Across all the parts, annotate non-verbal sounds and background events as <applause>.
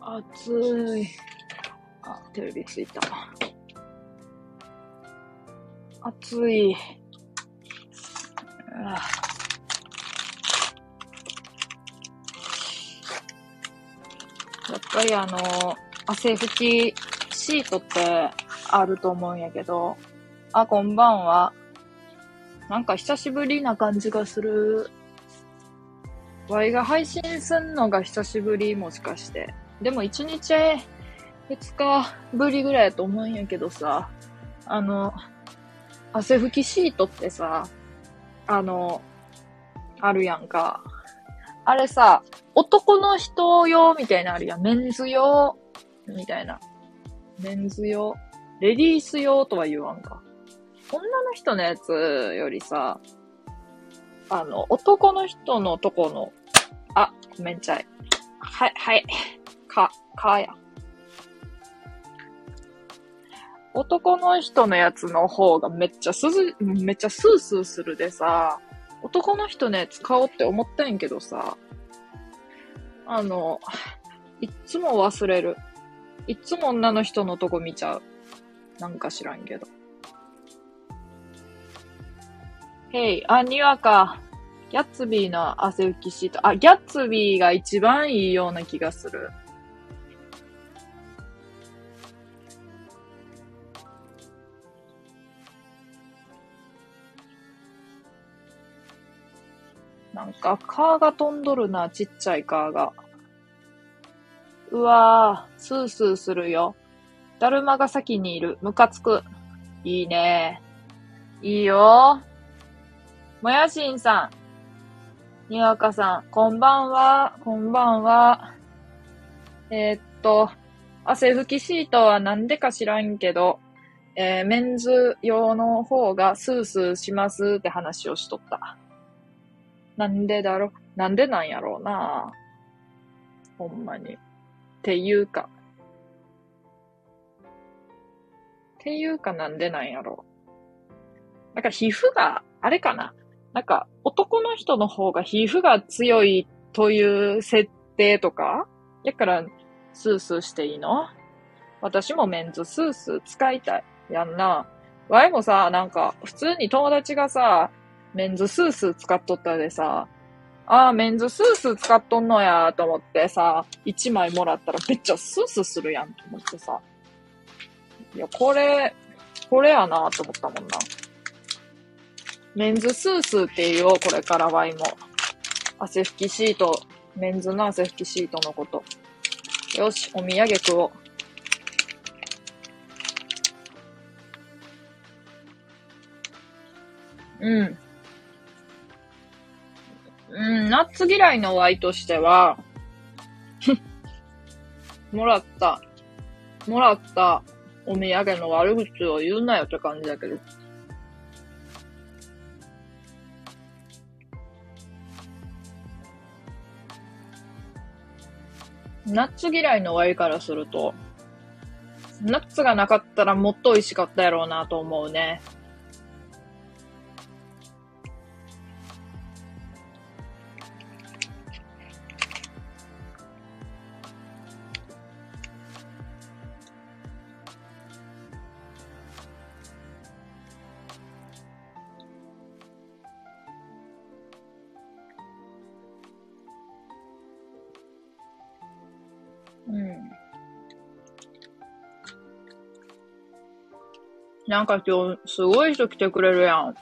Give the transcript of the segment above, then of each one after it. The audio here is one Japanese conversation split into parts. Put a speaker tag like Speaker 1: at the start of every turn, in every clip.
Speaker 1: 暑い。あ、テレビついた。暑い。あやっぱりあの、汗拭きシートってあると思うんやけど、あ、こんばんは。なんか久しぶりな感じがする。ワイが配信すんのが久しぶりもしかして。でも1日2日ぶりぐらいやと思うんやけどさ、あの、汗拭きシートってさ、あの、あるやんか。あれさ、男の人用みたいなあるやん。メンズ用みたいな。メンズ用。レディース用とは言わんか。女の人のやつよりさ、あの、男の人のとこの、あ、ごめんちゃい。はい、はい。か、かや。男の人のやつの方がめっちゃすず、めっちゃスースーするでさ、男の人のやつ買おうって思ったんやけどさ、あの、いっつも忘れる。いっつも女の人のとこ見ちゃう。なんか知らんけど。へい、あ、にわか。ギャッツビーの汗拭きシート。あ、ギャッツビーが一番いいような気がする。なんか、カーが飛んどるな、ちっちゃいカーが。うわぁ、スースーするよ。だるまが先にいる。ムカつく。いいね。いいよ。もやしんさん。にわかさん、こんばんは。こんばんは。えーっと、汗拭きシートはなんでか知らんけど、えーメンズ用の方がスースーしますって話をしとった。なんでだろなんでなんやろうなほんまに。っていうか。っていうかなんでなんやろうなんか皮膚が、あれかななんか男の人の方が皮膚が強いという設定とかやからスースーしていいの？私もメンズスースー使いたい。やんな。ワイもさ、なんか普通に友達がさ、メンズスースー使っとったでさ、ああ、メンズスースー使っとんのやと思ってさ、1枚もらったらめっちゃスースーするやんと思ってさ。いや、これ、これやなと思ったもんな。メンズスースーって言おう、これからワイも。汗拭きシート、メンズの汗拭きシートのこと。よし、お土産食おう。うん。うん、ナッツ嫌いのワイとしては、<laughs> もらった、もらったお土産の悪口を言うなよって感じだけど。ナッツ嫌いのワイからすると、ナッツがなかったらもっと美味しかったやろうなと思うね。なんか今日、すごい人来てくれるやん。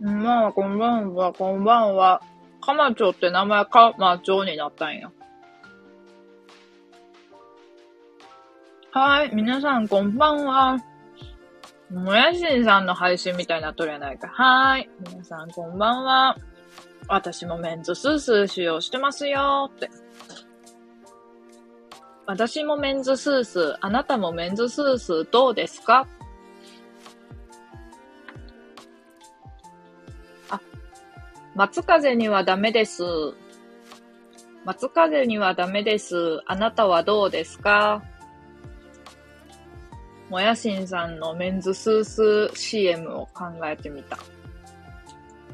Speaker 1: まあ、こんばんは、こんばんは。かまちょって名前かまちょになったんや。はい、皆さんこんばんは。もやしんさんの配信みたいなっとるやないか。はい、皆さんこんばんは。私もメンズスースー使用してますよって。私もメンズスース、あなたもメンズスースどうですか？あ、松風にはダメです。松風にはダメです。あなたはどうですか？もやしんさんのメンズスースー CM を考えてみた。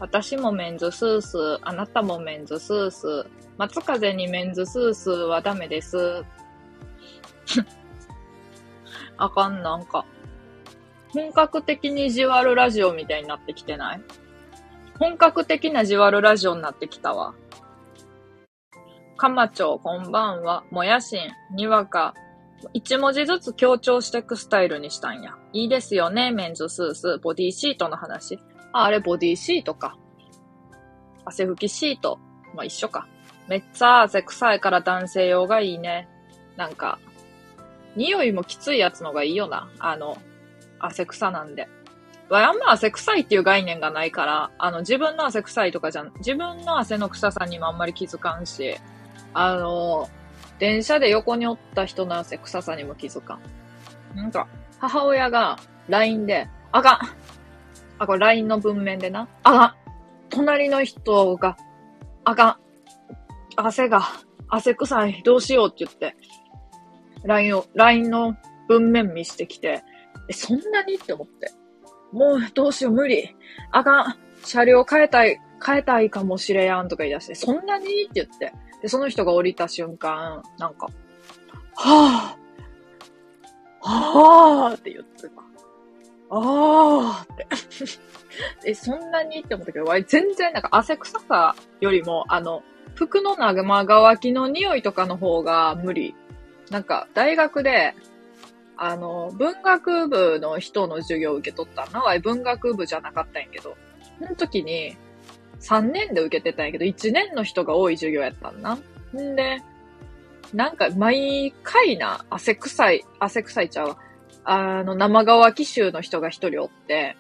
Speaker 1: 私もメンズスース、あなたもメンズスース、松風にメンズスースはダメです。<laughs> あかん、なんか。本格的にじわるラジオみたいになってきてない？本格的なじわるラジオになってきたわ。かまちょう、こんばんは。もやしん、にわか。一文字ずつ強調していくスタイルにしたんや。いいですよね、メンズスース、ボディシートの話。あ、あれボディシートか。汗拭きシート。まあ一緒か。めっちゃ汗臭いから男性用がいいね。なんか、匂いもきついやつのがいいよな。あの、汗臭なんで。わあんま汗臭いっていう概念がないから、あの、自分の汗臭いとかじゃん、自分の汗の臭さにもあんまり気づかんし、あの、電車で横におった人の汗臭さにも気づかん。なんか、母親が LINE で、あかんあ、これ LINE の文面でな。あかん隣の人が、あかん汗が、汗臭い、どうしようって言って、LINE を、LINE の文面見してきて、え、そんなに？って思って。もうどうしよう無理。あかん。車両変えたい、変えたいかもしれやんとか言い出して、そんなに？って言って。で、その人が降りた瞬間、なんか、はぁ、はぁって言ってた。あーって。<laughs> え、そんなに？って思ったけど、わい全然なんか汗臭さよりも、あの、服の生乾きの匂いとかの方が無理。なんか、大学で、あの、文学部の人の授業を受け取ったな。わい文学部じゃなかったんやけど、その時に、3年で受けてたんやけど、1年の人が多い授業やったんな。んで、なんか、毎回な、汗臭い、汗臭いちゃうわ。あの、生乾き臭の人が一人おって、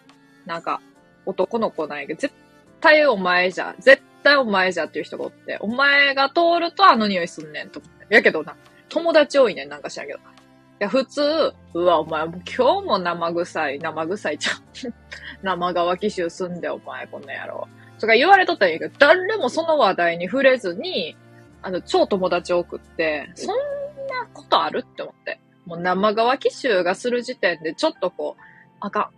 Speaker 1: なんか、男の子なんやけど、絶対お前じゃ、絶対お前じゃっていう人がおって、お前が通るとあの匂いすんねんと思って。やけどな、友達多いね、なんか知らんけど。いや、普通、うわ、お前、今日も生臭い、生臭いちゃう。<laughs> 生乾き臭すんで、お前、こんな野郎。とか言われとったんやけど、誰もその話題に触れずに、あの、超友達多くって、そんなことあるって思って。もう生乾き臭がする時点で、ちょっとこう、あか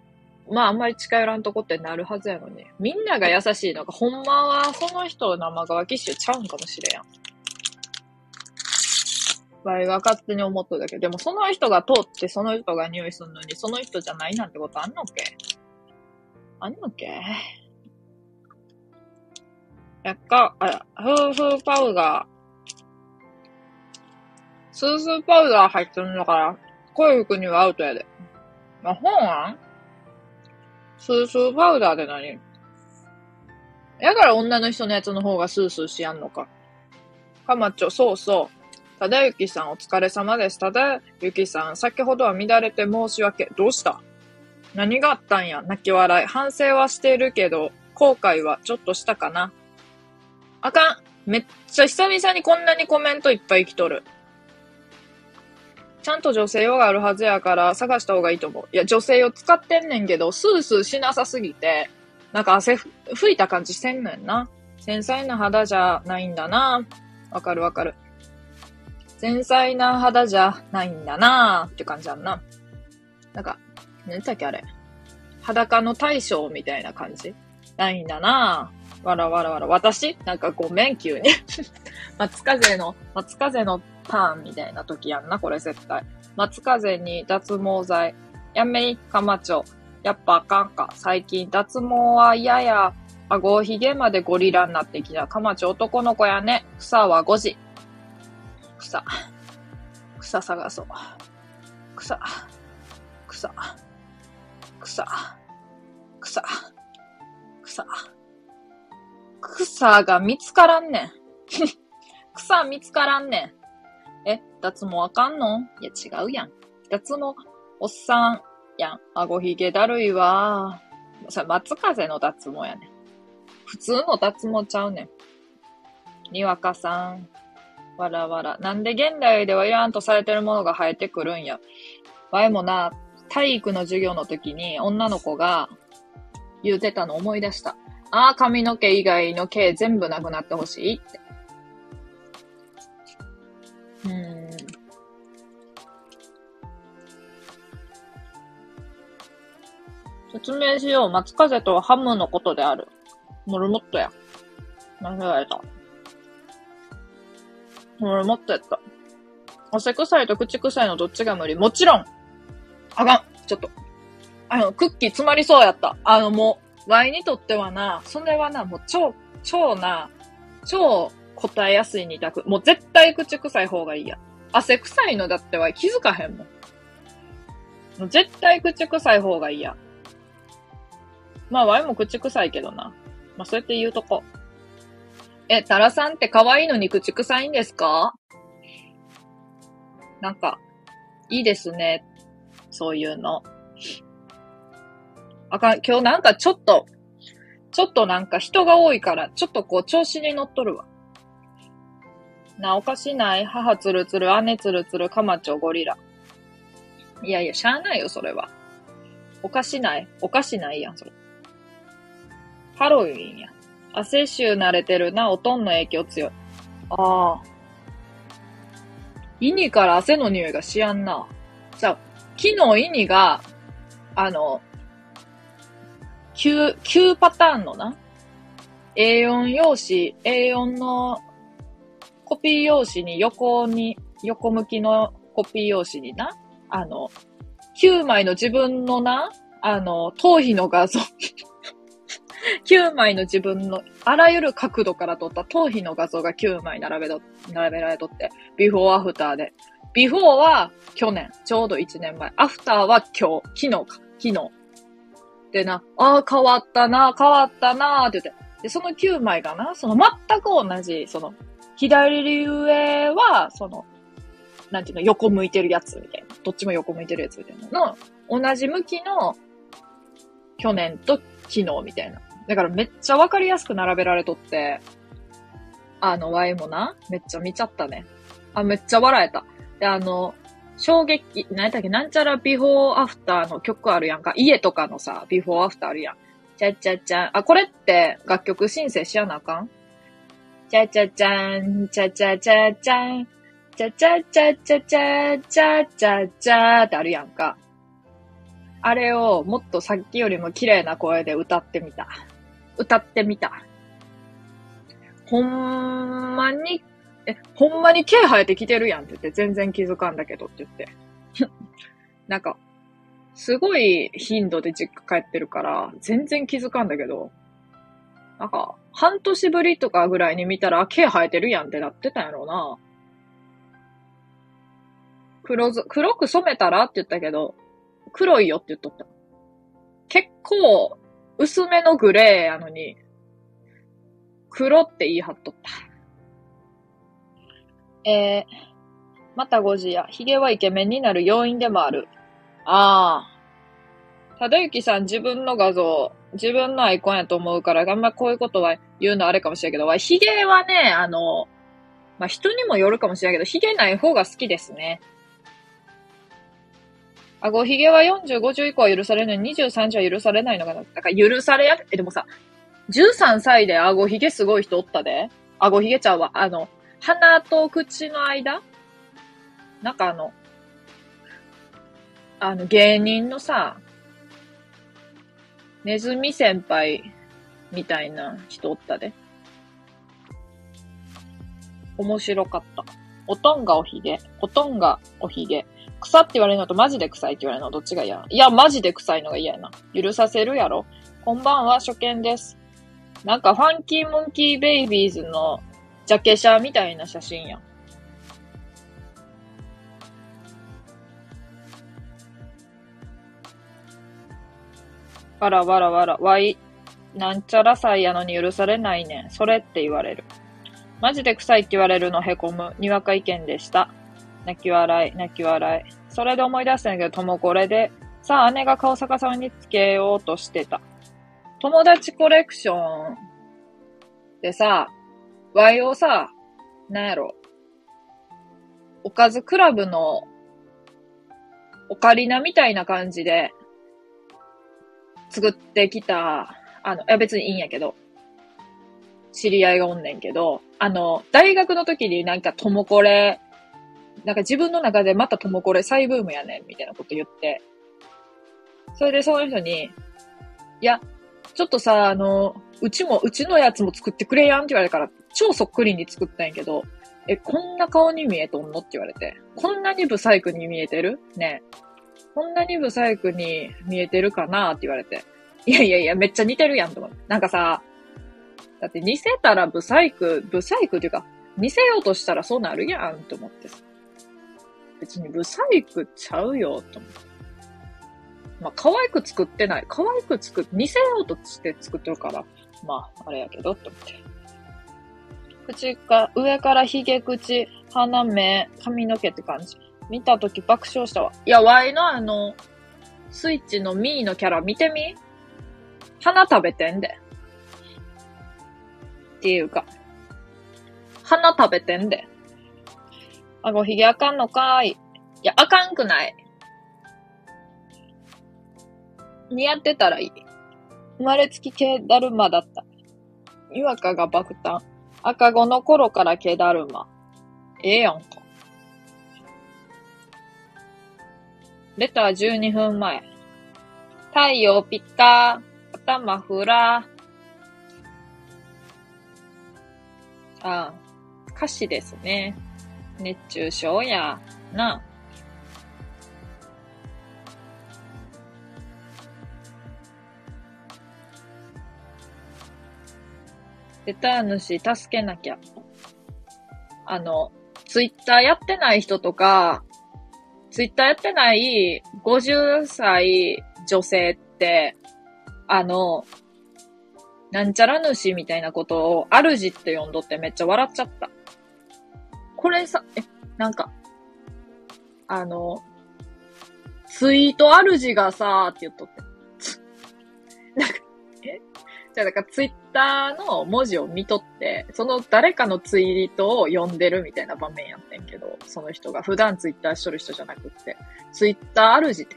Speaker 1: ん。まあ、あんまり近寄らんとこってなるはずやのに。みんなが優しいのが、ほんまはその人生乾き臭ちゃうんかもしれやん。場合が勝手に思っとるだけ、でもその人が通ってその人が匂いするのに、その人じゃないなんてことあんのっけ？あんのっけ？やっか、あ、フーフーパウダー。スースーパウダー入ってるんだから、濃い服にはアウトやで。まあ、本案？スースーパウダーで何？やから女の人のやつの方がスースーしやんのか。かまちょ、そうそう。ただゆきさんお疲れ様です。ただゆきさん、先ほどは乱れて申し訳。どうした？何があったんや？泣き笑い。反省はしているけど、後悔はちょっとしたかな？あかん。めっちゃ久々にこんなにコメントいっぱい来とる。ちゃんと女性用があるはずやから探した方がいいと思う。いや、女性用使ってんねんけど、スースーしなさすぎて、なんか汗ふ吹いた感じしてんねんな。繊細な肌じゃないんだな。わかるわかる。繊細な肌じゃないんだなって感じやんな。なんか、何だっけあれ。裸の大将みたいな感じ？ないんだなぁわらわらわら。私？なんかごめん、急に。<laughs> 松風の、松風のターンみたいな時やんな、これ絶対。松風に脱毛剤。やめい、かまちょ。やっぱあかんか。最近脱毛は嫌や。顎ひげまでゴリラになってきた。かまちょ男の子やね。草は5時。草。草探そう。草。草。草。草。草。草が見つからんねん。<laughs> 草見つからんねん。え、脱毛あかんの？いや違うやん。脱毛、おっさんやん。顎ひげだるいわ。それ松風の脱毛やねん。普通の脱毛ちゃうねん。にわかさん。わらわら。なんで現代ではいらんとされてるものが生えてくるんや。わいもな、体育の授業の時に女の子が言うてたの思い出した。ああ、髪の毛以外の毛全部なくなってほしいって。うん。説明しよう。松風とはハムのことである。モルモットや。間違えた。モルモットやった。汗臭いと口臭いのどっちが無理？もちろんあかんちょっと。あの、クッキー詰まりそうやった。あの、もう、ワイにとってはな、それはな、もう超、超な、超答えやすい二択。もう絶対口臭い方がいいや。汗臭いのだっては気づかへんもん。もう絶対口臭い方がいいや。まあ、ワイも口臭いけどな。まあ、そうやって言うとこ。え、タラさんって可愛いのに口臭いんですか？なんか、いいですね。そういうの。あかん、今日なんかちょっと、ちょっとなんか人が多いから、ちょっとこう調子に乗っとるわ。な、おかしない？母つるつる、姉つるつる、かまちょゴリラ。いやいや、しゃあないよ、それは。おかしない？おかしないやん、それ。ハロウィンや。汗臭慣れてるな、おとんの影響強い。ああ。イニから汗の匂いがしやんな。さあ、昨日イニが、あの、9、9パターンのな、A4 用紙、A4 のコピー用紙に横に、横向きのコピー用紙にな、あの、9枚の自分のな、あの、頭皮の画像 <laughs> 9枚の自分のあらゆる角度から撮った頭皮の画像が9枚並べと、並べられとって、ビフォーアフターで。ビフォーは去年、ちょうど1年前。アフターは今日、昨日か、昨日。でな、ああ、変わったな、変わったな、って言って。で、その9枚がな、その全く同じ、その、左上は、その、なんていうの、横向いてるやつみたいな。どっちも横向いてるやつみたいなの、同じ向きの、去年と昨日みたいな。だからめっちゃわかりやすく並べられとって、あの、ワイもな、めっちゃ見ちゃったね。あ、めっちゃ笑えた。で、あの、衝撃、何やったっけ、なんちゃらビフォーアフターの曲あるやんか。家とかのさ、ビフォーアフターあるやん。ちゃちゃちゃん。あ、これって楽曲申請しやなあかん？ちゃちゃちゃん、ちゃちゃちゃちゃん、ちゃちゃちゃちゃちゃちゃちゃちゃってあるやんか。あれをもっとさっきよりも綺麗な声で歌ってみた。歌ってみた。ほんまに、え、ほんまに毛生えてきてるやんって言って、全然気づかんだけどって言って。<laughs> なんか、すごい頻度で実家帰ってるから、全然気づかんだけど、なんか、半年ぶりとかぐらいに見たら、毛生えてるやんってなってたんやろうな。黒ず、黒く染めたらって言ったけど、黒いよって言っとった。結構、薄めのグレーやのに、黒って言い張っとった。えー、また5時や。髭はイケメンになる要因でもある。ああ。ただゆきさん自分の画像、自分のアイコンやと思うから、あんまこういうことは言うのあれかもしれんけど、髭はね、あの、まあ、人にもよるかもしれんけど、髭ない方が好きですね。あごひげは40、50以降は許されない。23時は許されないのかな。だか許されや、え、でもさ、13歳であごひげすごい人おったで。あごひげちゃうわ。あの、鼻と口の間？なんかあの、あの、芸人のさ、ネズミ先輩みたいな人おったで。面白かった。おとんがおひげ。おとんがおひげ。臭って言われるのとマジで臭いって言われるのどっちが嫌？いや、マジで臭いのが嫌やな。許させるやろ。こんばんは、初見です。なんか、ファンキーモンキーベイビーズのジャケ写みたいな写真やん。わらわらわら、わい、なんちゃら祭やのに許されないねん。それって言われる。マジで臭いって言われるのへこむ。にわか意見でした。泣き笑い、泣き笑い。それで思い出したんだけど、ともこれで、さあ姉が顔逆さまにつけようとしてた。友達コレクションでさ、ワイをさ、なんやろ、おかずクラブのオカリナみたいな感じで作ってきた、あの、いや別にいいんやけど、知り合いがおんねんけど、あの、大学の時になんかともこれなんか自分の中でまたともこれ再ブームやねん、みたいなこと言って、それでその人に、いや、ちょっとさ、あの、うちも、うちのやつも作ってくれやんって言われたから、超そっくりに作ったんやけど、え、こんな顔に見えとんのって言われて。こんなにブサイクに見えてる？ねこんなにブサイクに見えてるかなって言われて。いやいやいや、めっちゃ似てるやんと思って。なんかさ、だって似せたらブサイク、ブサイクっていうか、似せようとしたらそうなるやんと思ってさ。別にブサイクちゃうよと思って。まあ、可愛く作ってない。可愛く作っ、似せようとして作ってるから、まあ、あれやけど、と思って。口か、上から髭口、鼻目、髪の毛って感じ。見たとき爆笑したわ。いや、ワイのあの、スイッチのミーのキャラ見てみ？花食べてんで。っていうか、花食べてんで。あごひげあかんのかーい。いや、あかんくない。似合ってたらいい。生まれつき毛だるまだった。にわかが爆誕。赤子の頃から毛だるま。ええやんか。レター12分前。太陽ピッカー、頭フラー。ああ、歌詞ですね。熱中症や、な。レター主助けなきゃ。あの、ツイッターやってない人とか、ツイッターやってない50歳女性って、あの、なんちゃら主みたいなことを、主って呼んどってめっちゃ笑っちゃった。これさ、え、なんか、あの、ツイート主がさって言っとって。<laughs> なんか、え？じゃあ、だからツイッターの文字を見とって、その誰かのツイートを読んでるみたいな場面やってんけど、その人が。普段ツイッターしとる人じゃなくって、ツイッター主って、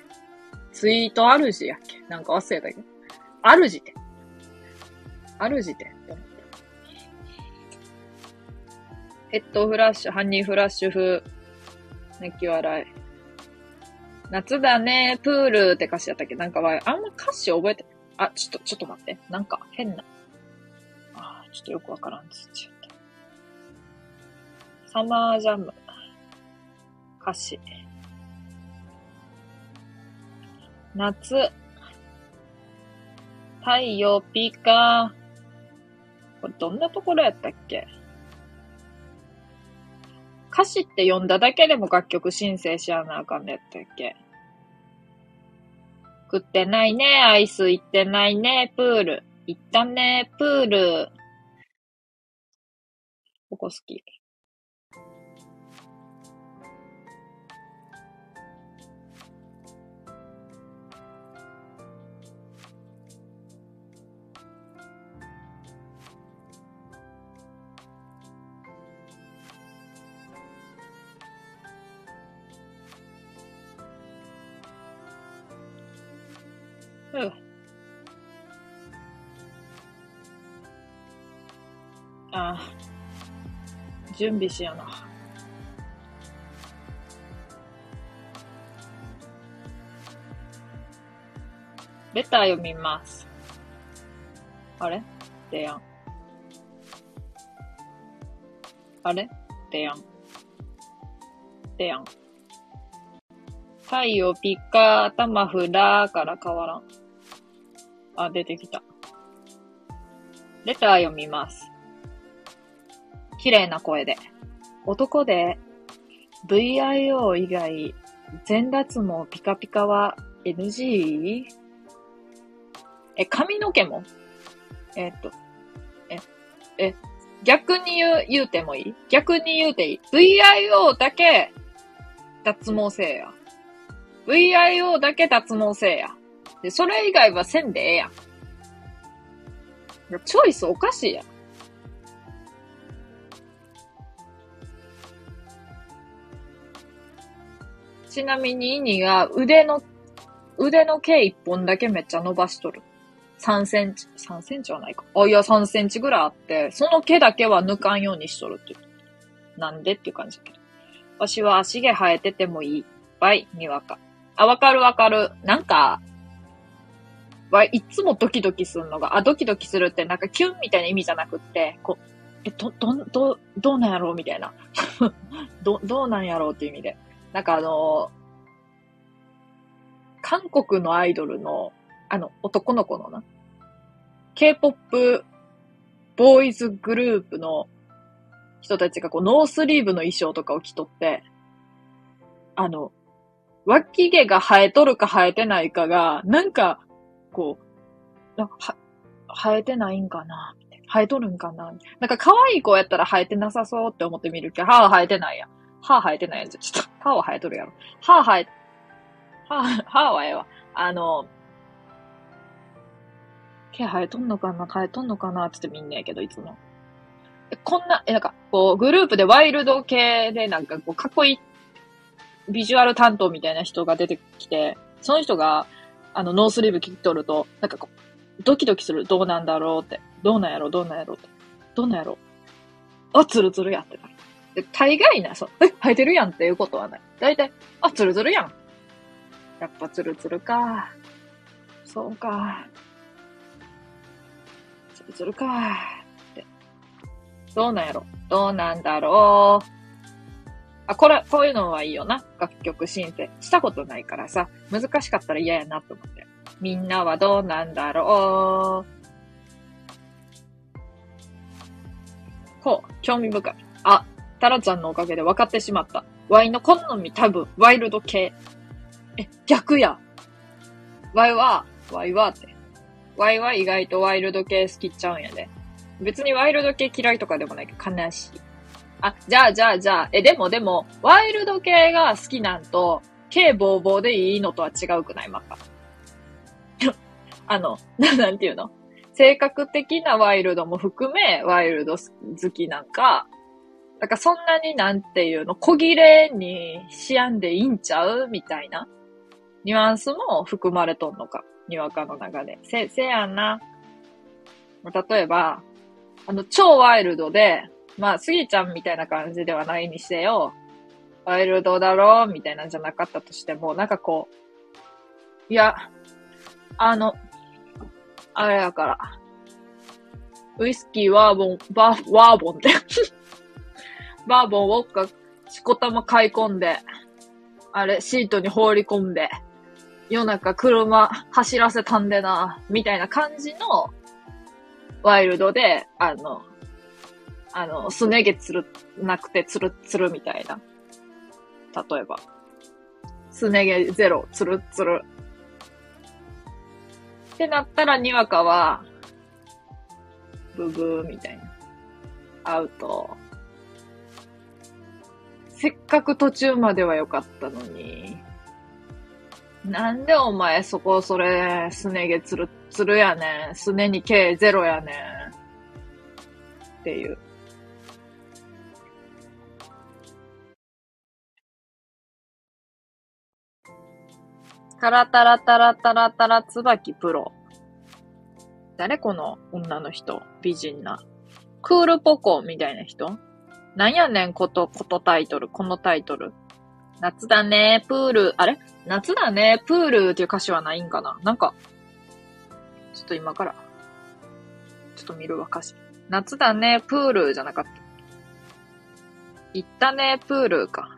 Speaker 1: ツイート主やっけ？なんか忘れたけど、主って。主って。ヘッドフラッシュ、ハニーフラッシュ風、泣き笑い。夏だね、プールって歌詞やったっけ？なんかわあんま歌詞覚えて、あ、ちょっと、ちょっと待って。なんか変な。あちょっとよくわからんちゃった。サマージャム。歌詞。夏。太陽ピカこれどんなところやったっけ？歌詞って読んだだけでも楽曲申請しやなあかんねやったっけ？食ってないね、アイス行ってないね、プール。行ったね、プール。ここ好き。うん。ああ。準備しような。レター読みます。あれ？でやん。あれ？でやん。でやん。太陽ピッカー頭フラーから変わらん。あ、出てきた。レター読みます。綺麗な声で。男で VIO 以外全脱毛ピカピカは NG? え、髪の毛も？えっと、え、え、逆に言う、言うてもいい？逆に言うていい ?VIO だけ脱毛せえや。VIO だけ脱毛せえや。で、それ以外はせんでええやん。チョイスおかしいやん。ちなみに、イニが腕の、腕の毛一本だけめっちゃ伸ばしとる。3センチ、3センチはないか。あ、いや、3センチぐらいあって、その毛だけは抜かんようにしとるって。なんでっていう感じだけど。わしは足毛生えててもいい。バイ、にわか。あ、わかるわかる。なんか、わいつもドキドキするのが、あ、ドキドキするってなんかキュンみたいな意味じゃなくって、こう、え、ど、ど、ど、どうなんやろうみたいな。<laughs> ど、どうなんやろうっていう意味で。なんかあの韓国のアイドルの、あの、男の子のな、K-POP ボーイズグループの人たちがこうノースリーブの衣装とかを着とって、あの、脇毛が生えとるか生えてないかが、なんか、こう、は、生えてないんかな生えとるんかななんか可愛い子やったら生えてなさそうって思ってみるけど、歯は生えてないやん。歯生えてないやん。ちょっと、歯は生えとるやろ。歯生え、歯、歯はええわ。あの、毛生えとんのかな生えとんのかなって言ってみんねやけど、いつも。こんな、え、なんか、こう、グループでワイルド系で、なんか、こう、かっこいい、ビジュアル担当みたいな人が出てきて、その人が、あの、ノースリーブ切っとると、なんかこう、ドキドキする。どうなんだろうって。どうなんやろどうなんやろって。どうなんやろあ、ツルツルやってなる。で、大概な、そう、え、生えてるやんっていうことはない。だいたい、あ、ツルツルやん。やっぱツルツルか。そうか。ツルツルか。ってどうなんやろどうなんだろうあ、これ、こういうのはいいよな。楽曲申請。したことないからさ、難しかったら嫌やなと思って。みんなはどうなんだろうほう、興味深い。あ、タラちゃんのおかげで分かってしまった。ワイの好み多分、ワイルド系。え、逆や。ワイは、ワイはって。ワイは意外とワイルド系好きちゃうんやで。別にワイルド系嫌いとかでもないけど、悲しい。あ、じゃあ、じゃあ、じゃあ、え、でもでも、ワイルド系が好きなんと、系ボーボーでいいのとは違うくない？また。<laughs> あの、な、なんていうの？性格的なワイルドも含め、ワイルド好きなんか、だからそんなになんていうの、小切れにしやんでいいんちゃう？みたいな、ニュアンスも含まれとんのか。にわかの中で。せ、せやんな。例えば、あの、超ワイルドで、まあ、スギちゃんみたいな感じではないにせよ、ワイルドだろうみたいなんじゃなかったとしても、なんかこう、いや、あの、あれやから、ウイスキー、ワーボン、バー、ワーボンってバーボン、ウォッカ、しこたま買い込んで、あれ、シートに放り込んで、夜中車走らせたんでな、みたいな感じのワイルドで、あの、あの、すね毛つる、なくてつるつるみたいな。例えば。すね毛ゼロ、つるつる。ってなったら、にわかは、ブブーみたいな。アウト。せっかく途中までは良かったのに。なんでお前そこそれ、すね毛つるつるやねん。すねに毛ゼロやねん。っていう。タラタラタラタラタラつばきプロ。誰この女の人？美人な。クールポコみたいな人？なんやねんこと、ことタイトル、このタイトル。夏だね、プール、あれ？夏だね、プールっていう歌詞はないんかな？なんか、ちょっと今から、ちょっと見るわ、歌詞。夏だね、プールじゃなかった。行ったね、プールか。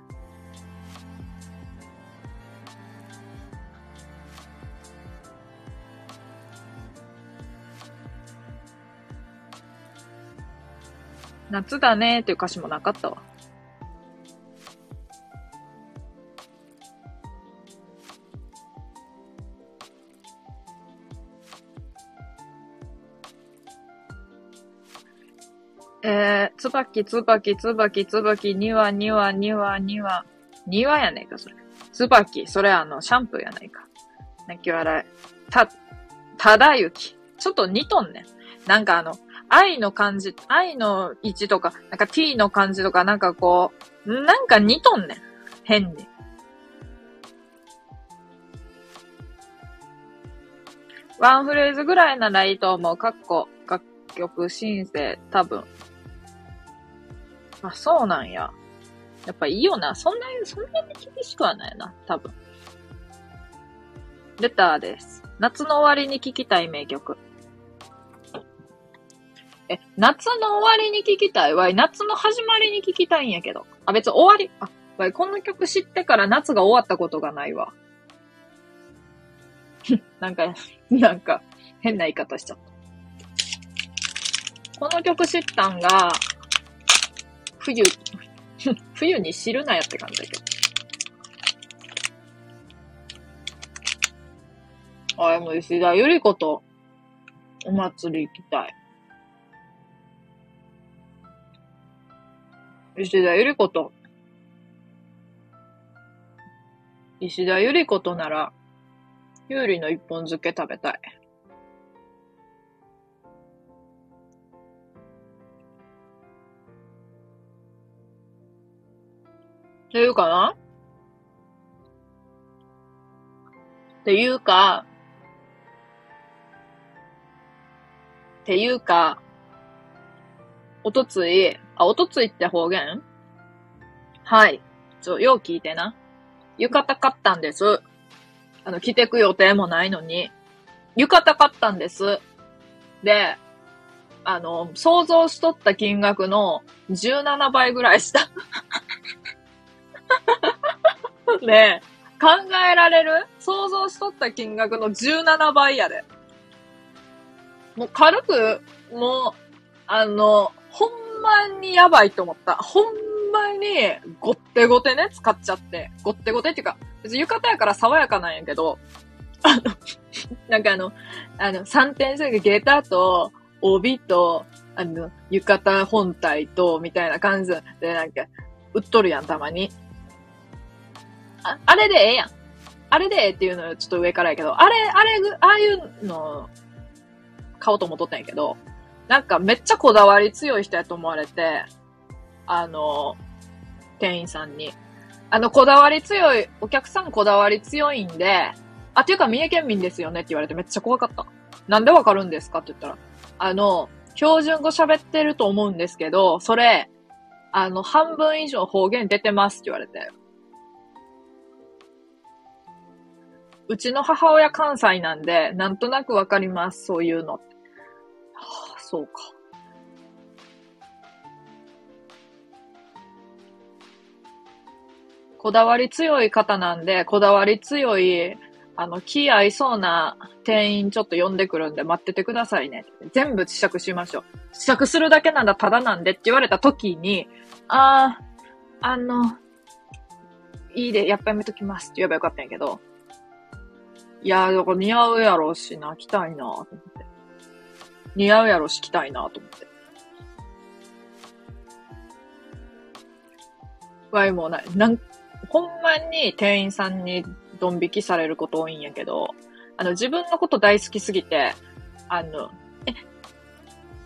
Speaker 1: 夏だねっていう歌詞もなかったわ。えー、つばき、つばき、つばき、つばき、にわ、にわ、にわ、にわ、にわやねえか、それ。つばき、それあの、シャンプーやないか。泣き笑い。た、ただゆき。ちょっと似とんねん。なんかあの、愛の感じ、愛の位置とか、なんか t の感じとか、なんかこう、なんか似とんねん。変に。ワンフレーズぐらいならいいと思う。かっこ、楽曲申請、多分。あ、そうなんや。やっぱいいよな。そんなに、そんなに厳しくはないな。多分。レターです。夏の終わりに聴きたい名曲。え、夏の終わりに聴きたい？わい。夏の始まりに聴きたいんやけど。あ、別に終わり、あ、わい、この曲知ってから夏が終わったことがないわ。<laughs> なんか、なんか、変な言い方しちゃった。この曲知ったんが、冬、<laughs> 冬に知るなやって感じだけど。あ、もう石田ゆり子とお祭り行きたい。石田ゆり子と、石田ゆり子となら、きゅうりの一本漬け食べたい。っていうかな？っていうか、っていうか、おとつい、あ、おとついって方言？はい。ちょ、よう聞いてな。浴衣買ったんです。あの、着てく予定もないのに。浴衣買ったんです。で、あの、想像しとった金額の17倍ぐらいした。<laughs> ね考えられる？想像しとった金額の17倍やで。もう軽く、もう、あの、ほんまにやばいと思った。ほんまに、ごってごてね、使っちゃって。ごってごてっていうか、別に浴衣やから爽やかなんやけど、<laughs> あの、なんかあの、あの、3点セ下駄と、帯と、あの、浴衣本体と、みたいな感じで、なんか、売っとるやん、たまに。あ、あれでええやん。あれでええっていうのはちょっと上からやけど、あれ、あれ、ああいうの、買おうと思っとったんやけど、なんかめっちゃこだわり強い人やと思われて、あの、店員さんに。あの、こだわり強い、お客さんこだわり強いんで、あ、ていうか三重県民ですよねって言われてめっちゃ怖かった。なんでわかるんですかって言ったら、あの、標準語喋ってると思うんですけど、それ、あの、半分以上方言出てますって言われて。うちの母親関西なんで、なんとなくわかります、そういうの。そうか。こだわり強い方なんで、こだわり強い、あの、気合いそうな店員ちょっと呼んでくるんで待っててくださいね。全部試着しましょう。試着するだけなんだ、ただなんでって言われた時に、あー、あの、いいで、やっぱやめときますって言えばよかったんやけど、いやー、だから似合うやろうしな、着たいなと思っ。似合うやろし、着たいなと思って。わいもない。なん、ほんまに店員さんにドン引きされること多いんやけど、あの、自分のこと大好きすぎて、あの、え、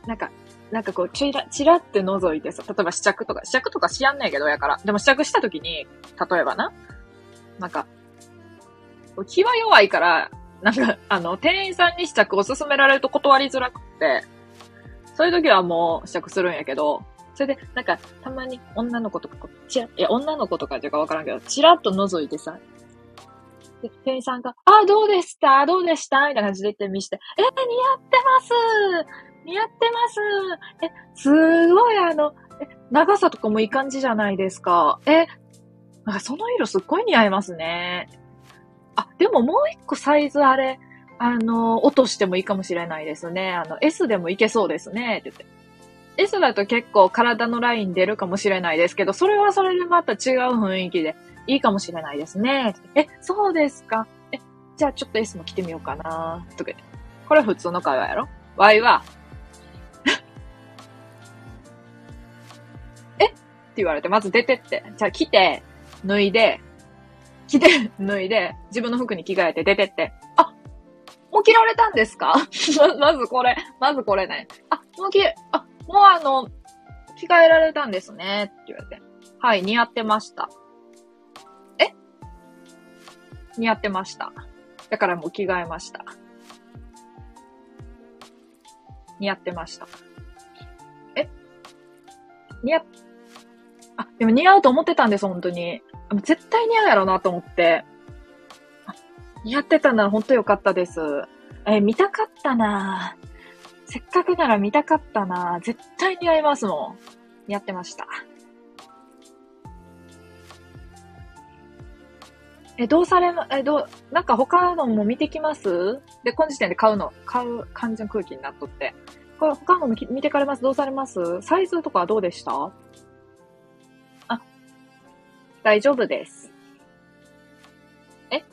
Speaker 1: なんか、なんかこう、チラ、チラって覗いてさ、例えば試着とか、試着とかしやんねえけど、やから。でも試着した時に、例えばな、なんか、気は弱いから、なんか、あの、店員さんに試着を勧められると断りづらくて、そういう時はもう試着するんやけど、それで、なんか、たまに女の子とかこ、ちら、いや、女の子とかっていうかわからんけど、チラッと覗いてさ、で、店員さんが、あ、どうでした？どうでした？みたいな感じで言ってみして、え、似合ってます似合ってますえ、すごいあの、え、長さとかもいい感じじゃないですか。え、なんかその色すっごい似合いますね。あ、でももう一個サイズあれ、あの、落としてもいいかもしれないですね。あの、S でもいけそうですね。って言って。S だと結構体のライン出るかもしれないですけど、それはそれでまた違う雰囲気でいいかもしれないですね。え、そうですか。え、じゃあちょっと S も着てみようかな。とか言って。これ普通の会話やろ ?Y は <laughs> え？って言われて、まず出てって。じゃあ着て、脱いで、着て、脱いで、自分の服に着替えて出てって、あ、もう着られたんですか？<laughs> まずこれ、まずこれね。あ、もう着、あ、もうあの、着替えられたんですね、って言われて。はい、似合ってました。え？似合ってました。だからもう着替えました。似合ってました。え？似合っ、あ、でも似合うと思ってたんです、本当に。絶対似合うやろうなと思って。似合ってたなら本当よかったです。え、見たかったなせっかくなら見たかったな絶対似合いますもん。やってました。え、どうされま、え、どう、なんか他のも見てきます？で、この時点で買うの、買う感じの空気になっとって。これ他のも見てかれます？どうされます？サイズとかはどうでした、大丈夫です。え？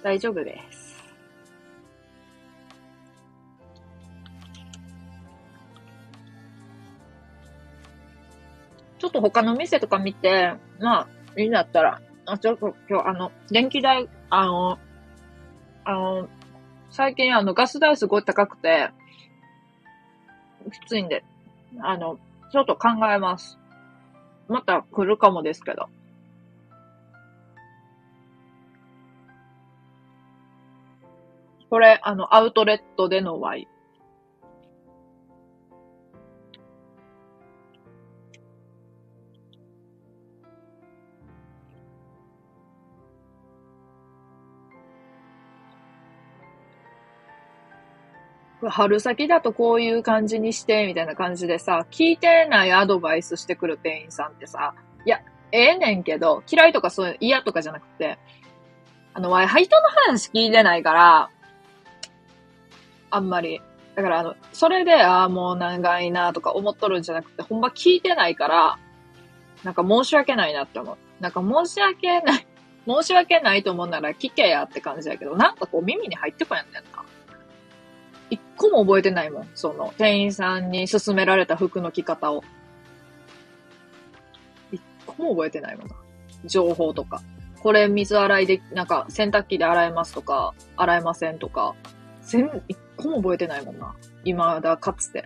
Speaker 1: 大丈夫です。ちょっと他の店とか見て、まあ、いいんだったら、あ、ちょっと今日あの、電気代、あの、あの、最近あの、ガス代すごい高くて、きついんで、あの、ちょっと考えます。また来るかもですけど。これ、あの、アウトレットでのワイ春先だとこういう感じにして、みたいな感じでさ、聞いてないアドバイスしてくる店員さんってさ、いや、ええねんけど、嫌いとかそういう嫌とかじゃなくて、あの、ワイハイトの話聞いてないから、あんまり。だからあの、それで、ああ、もう長いなとか思っとるんじゃなくて、ほんま聞いてないから、なんか申し訳ないなって思う。なんか申し訳ない、申し訳ないと思うなら聞けやって感じだけど、なんかこう耳に入ってこやんねんな。一個も覚えてないもん。その、店員さんに勧められた服の着方を。一個も覚えてないもんな。情報とか。これ水洗いで、なんか洗濯機で洗えますとか、洗えませんとか、全、一個も覚えてないもんな。今だかつて。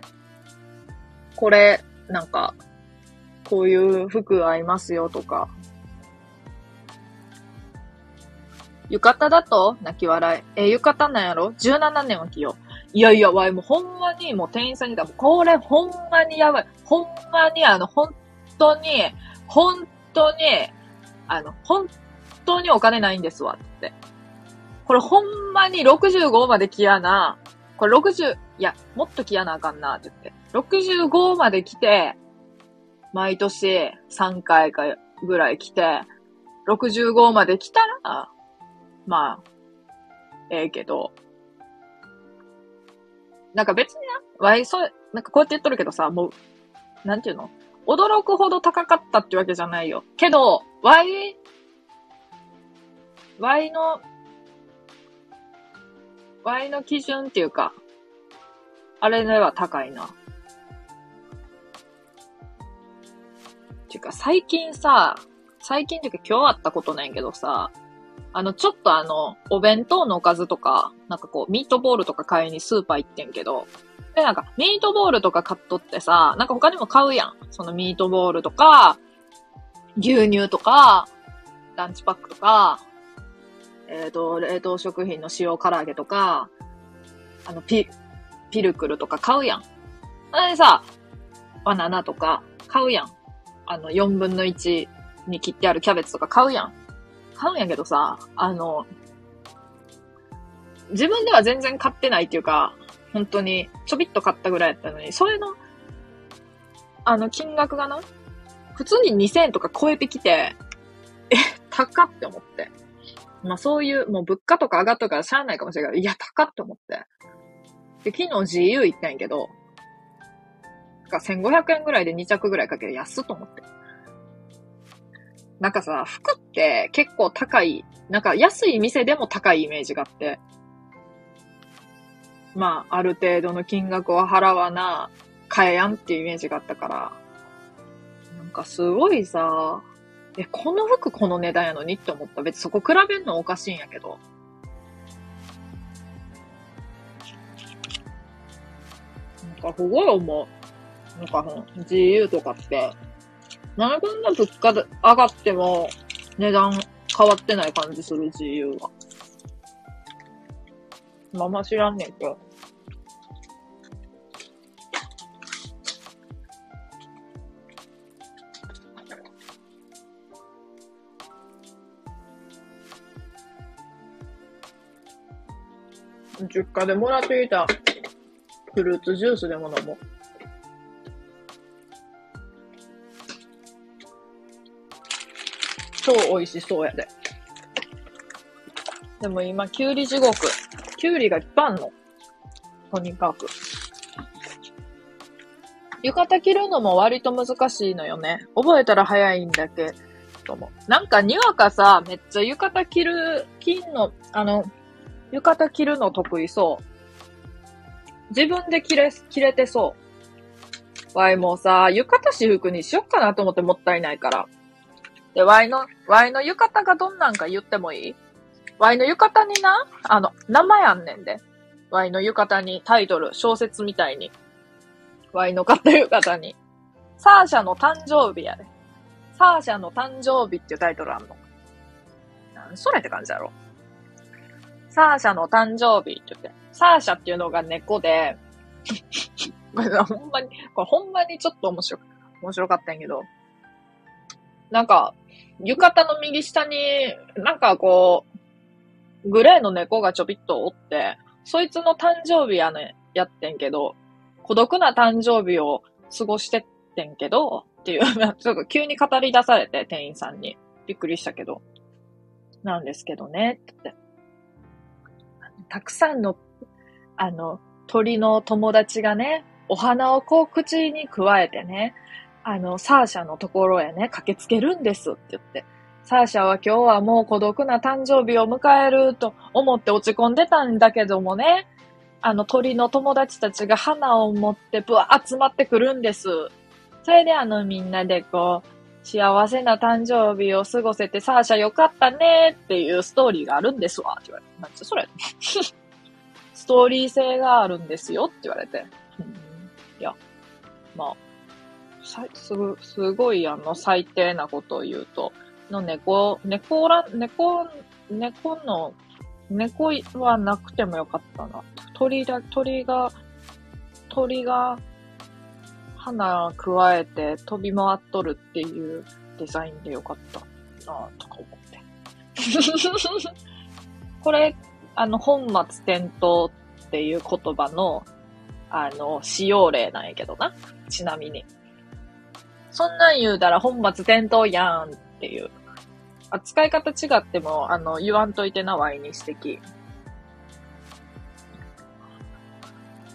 Speaker 1: これ、なんか、こういう服合いますよとか。浴衣だと？泣き笑い。え、浴衣なんやろ ?17 年は着よう。いやいや、わい、もうほんまに、もう店員さんに言ったこれほんまにやばい。ほんまに、あの、本当に、本当に、あの、本当にお金ないんですわ、って。これほんまに65まで来やな。これ60、いや、もっと来やなあかんな、って言って。65まで来て、毎年3回かぐらい来て、65まで来たら、まあ、ええー、けど、なんか別にな、わい、そう、なんかこうやって言っとるけどさ、もう、なんていうの？驚くほど高かったってわけじゃないよ。けど、わい、わいの、わいの基準っていうか、あれでは高いな。っていうか、最近さ、最近っていうか今日あったことないけどさ、あの、ちょっとあの、お弁当のおかずとか、なんかこう、ミートボールとか買いにスーパー行ってんけど、で、なんか、ミートボールとか買っとってさ、なんか他にも買うやん。そのミートボールとか、牛乳とか、ランチパックとか、えっ、ー、と、冷凍食品の塩唐揚げとか、あの、ピ、ピルクルとか買うやん。あれさ、バナナとか買うやん。あの、4分の1に切ってあるキャベツとか買うやん。買うんやけどさ、あの、自分では全然買ってないっていうか、本当にちょびっと買ったぐらいやったのに、それの、あの、金額がな、普通に2000円とか超えてきて、え、高って思って。まあそういう、もう物価とか上がったからしゃあないかもしれないけど、いや、高って思って。で、昨日 GU 行ったんやけど、か1500円ぐらいで2着ぐらいかけて安っと思って。なんかさ、服って結構高い、なんか安い店でも高いイメージがあって。まあ、ある程度の金額を払わな、買えやんっていうイメージがあったから。なんかすごいさ、え、この服この値段やのに？って思った。別にそこ比べんのおかしいんやけど。なんかすごい思う。なんか、自由とかって、なんだ物価で上がっても値段変わってない感じする、自由は。まま知らんねんけど。実家でもらっていたフルーツジュースでも飲もう。超美味しそうやで。でも今、キュウリ地獄。キュウリがいっぱいあんの。とにかく。浴衣着るのも割と難しいのよね。覚えたら早いんだけども。なんかにわかさ、めっちゃ浴衣着る、着んの、あの、浴衣着るの得意そう。自分で着れ、着れてそう。わいもうさ、浴衣私服にしよっかなと思ってもったいないから。で、ワイの、ワイの浴衣がどんなんか言ってもいい？ワイの浴衣にな、あの、名前あんねんで。ワイの浴衣にタイトル、小説みたいに。ワイの買った浴衣に。サーシャの誕生日やで。サーシャの誕生日っていうタイトルあんの。なんそれって感じやろ。サーシャの誕生日って言って。サーシャっていうのが猫で、<laughs> これほんまに、これほんまにちょっと面白、面白かったんやけど、なんか、浴衣の右下に、なんかこう、グレーの猫がちょびっとおって、そいつの誕生日やね、やってんけど、孤独な誕生日を過ごしてってんけど、っていう、<laughs> ちょっと急に語り出されて、店員さんに。びっくりしたけど。なんですけどね、って。たくさんの、あの、鳥の友達がね、お花をこう口に加えてね、あの、サーシャのところへね、駆けつけるんですって言って。サーシャは今日はもう孤独な誕生日を迎えると思って落ち込んでたんだけどもね、あの鳥の友達たちが花を持ってぶわ集まってくるんです。それであのみんなでこう、幸せな誕生日を過ごせてサーシャよかったねっていうストーリーがあるんですわ。って言われて。なんそれ <laughs> ストーリー性があるんですよって言われて。うん、いや、まあ、す、すごいあの最低なことを言うと、の猫、猫ら、猫、猫の、猫はなくてもよかったな。鳥だ、鳥が、鳥が花加えて飛び回っとるっていうデザインでよかったなとか思って。<laughs> これ、あの、本末転倒っていう言葉の、あの、使用例なんやけどな。ちなみに。そんなん言うたら本末転倒やんっていう。扱い方違っても、あの、言わんといてな、ワイに指摘。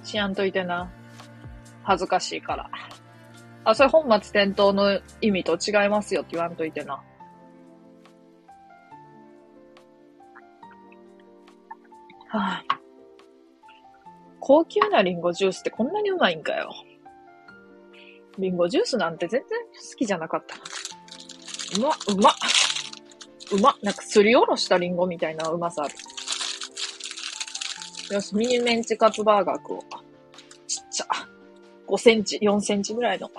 Speaker 1: しやんといてな。恥ずかしいから。あ、それ本末転倒の意味と違いますよって言わんといてな。はあ、高級なリンゴジュースってこんなにうまいんかよ。リンゴジュースなんて全然好きじゃなかった。うま、うま。うま。なんかすりおろしたリンゴみたいなうまさある。よし、ミニメンチカツバーガー食おう。ちっちゃ。5センチ、4センチぐらいの。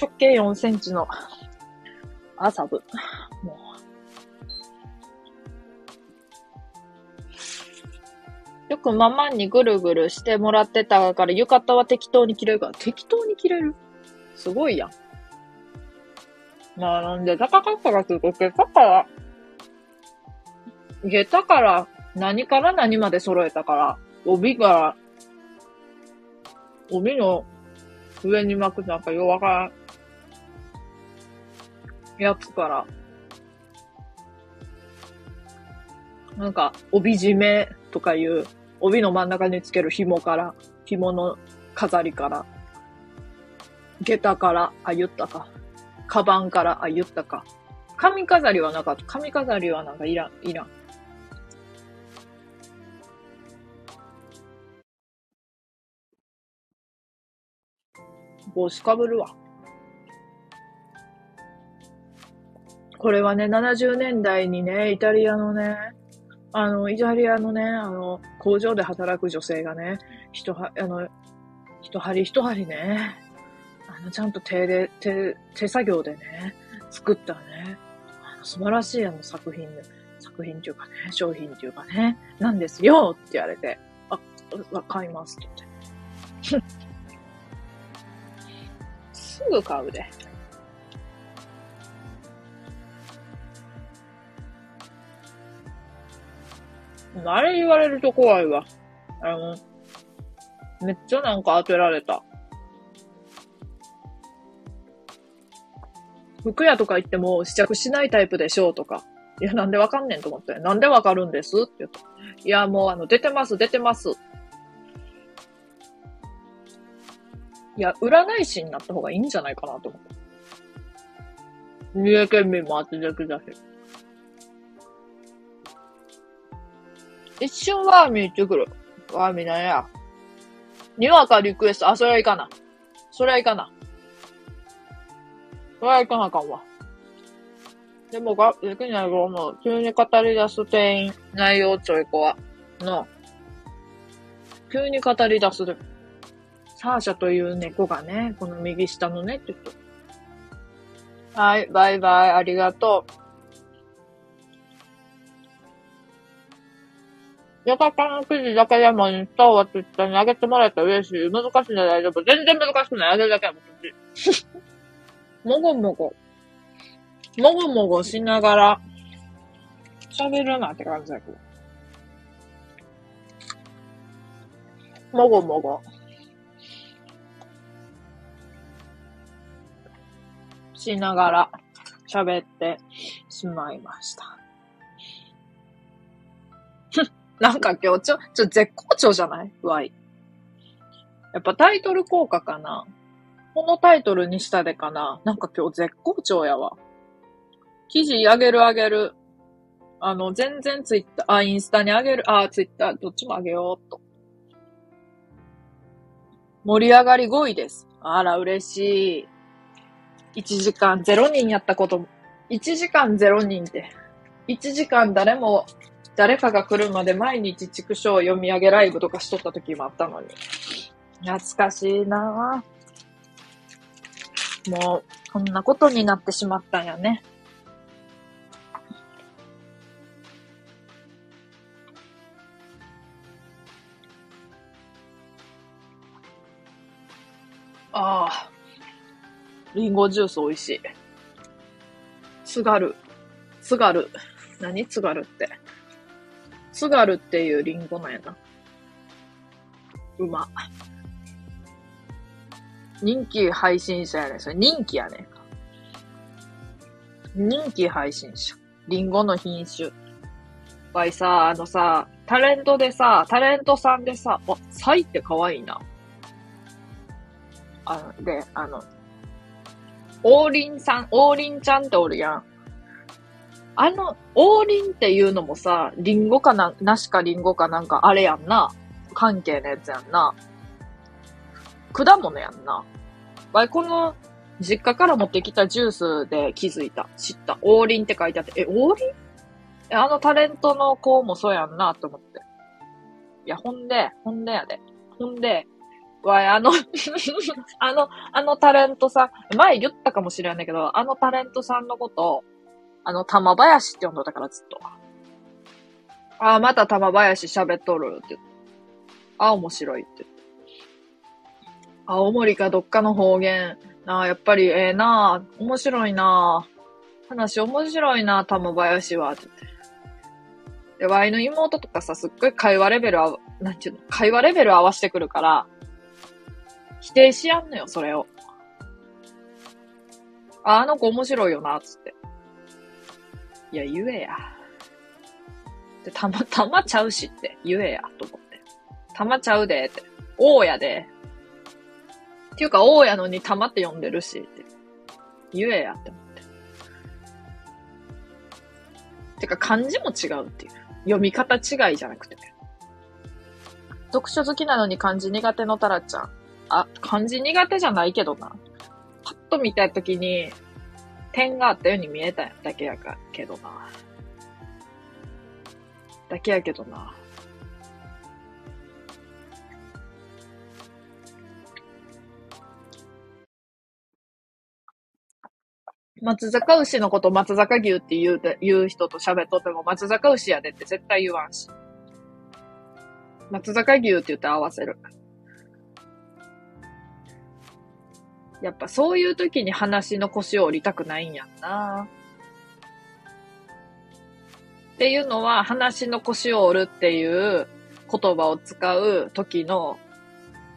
Speaker 1: 直径4センチのアサブ。もう。よくママにぐるぐるしてもらってたから、浴衣は適当に着れるから、適当に着れる？すごいやん。まあなんで高かったかってい、下駄から、下駄から何から何まで揃えたから、帯が、帯の上に巻くなんか弱がやつから、なんか、帯締めとかいう帯の真ん中につける紐から、紐の飾りから、下駄から、あ、言ったか。カバンから、あ、言ったか。髪飾りはなかった。髪飾りはなんかいらん、いらん。帽子かぶるわ。これはね、70年代にね、イタリアのね、あの、イタリアのね、あの、工場で働く女性がね、一は、あの、一針一針ね、あの、ちゃんと手で、手、手作業でね、作ったね、あの素晴らしいあの作品、作品っていうかね、商品っていうかね、なんですよって言われて、あ、買いますって言って。<laughs> すぐ買うで。あれ言われると怖いわ。あの、めっちゃなんか当てられた。服屋とか行っても試着しないタイプでしょうとか。いや、なんでわかんねんと思って。なんでわかるんですって言った。いや、もうあの、出てます、出てます。いや、占い師になった方がいいんじゃないかなと思って。三重県民も当ててください。一瞬ワーミー行ってくる。ワーミーなんや。にわかリクエスト。あ、それはいかな。それはいかな。それはいかなかんわ。でもが、できないと思う。急に語り出す店員、内容ちょい子は。の、急に語り出すで。サーシャという猫がね、この右下のねって言っはい、バイバイ、ありがとう。よかったの記事だけでもインスタはツイッターに上げてもらえたら嬉しい。難しいんで大丈夫。全然難しくない。上げるだけはももごもご。もごもごしながら、喋るなって感じだけど。もごもご。しながら喋ってしまいました。なんか今日ちょ、ちょ、絶好調じゃない？わい。やっぱタイトル効果かなこのタイトルにしたでかななんか今日絶好調やわ。記事あげるあげる。あの、全然ツイッター、あ、インスタにあげる、あ、ツイッター、どっちもあげようっと。盛り上がり5位です。あら、嬉しい。1時間0人やったことも、1時間0人って、1時間誰も、誰かが来るまで毎日畜生読み上げライブとかしとった時もあったのに。懐かしいなぁ。もう、こんなことになってしまったんやね。ああ。リンゴジュース美味しい。津軽。津軽。何津軽って。津軽っていうリンゴなんやな。うま。人気配信者やね。それ人気やね。人気配信者。リンゴの品種。わいさ、あのさ、タレントでさ、タレントさんでさ、あ、サイって可愛いな。あの、で、あの、王林さん、王林ちゃんっておるやん。あの、王林っていうのもさ、リンゴかな、なしかリンゴかなんかあれやんな。関係のやつやんな。果物やんな。わい、この、実家から持ってきたジュースで気づいた。知った。王林って書いてあって、え、王林？え、あのタレントの子もそうやんな、と思って。いや、ほんで、ほんでやで。ほんで、わい、あの <laughs> あの、あのタレントさん、前言ったかもしれないけど、あのタレントさんのこと、あの、玉林って呼んどったからずっと。ああ、また玉林喋っとるって言って。あ、面白いって。青森かどっかの方言。ああ、やっぱりええー、な面白いなあ話面白いな玉林は。って。で、ワイの妹とかさ、すっごい会話レベルあ、なんていうの、会話レベル合わせてくるから、否定しやんのよ、それを。あ、あの子面白いよな、つって。いや、言えや。で、たま、<laughs> たまちゃうしって、言えや、と思って。たまちゃうで、って。王やで。っていうか、王やのにたまって呼んでるし、って。言えや、って思って。てか、漢字も違うっていう。読み方違いじゃなくて。読書好きなのに漢字苦手のタラちゃん。あ、漢字苦手じゃないけどな。パッと見たときに、点があったように見えただけやか、けどな。だけやけどな。松坂牛のこと松坂牛って言う、言う人と喋っとっても松坂牛やでって絶対言わんし。松坂牛って言って合わせる。やっぱそういう時に話の腰を折りたくないんやんな。っていうのは、話の腰を折るっていう言葉を使う時の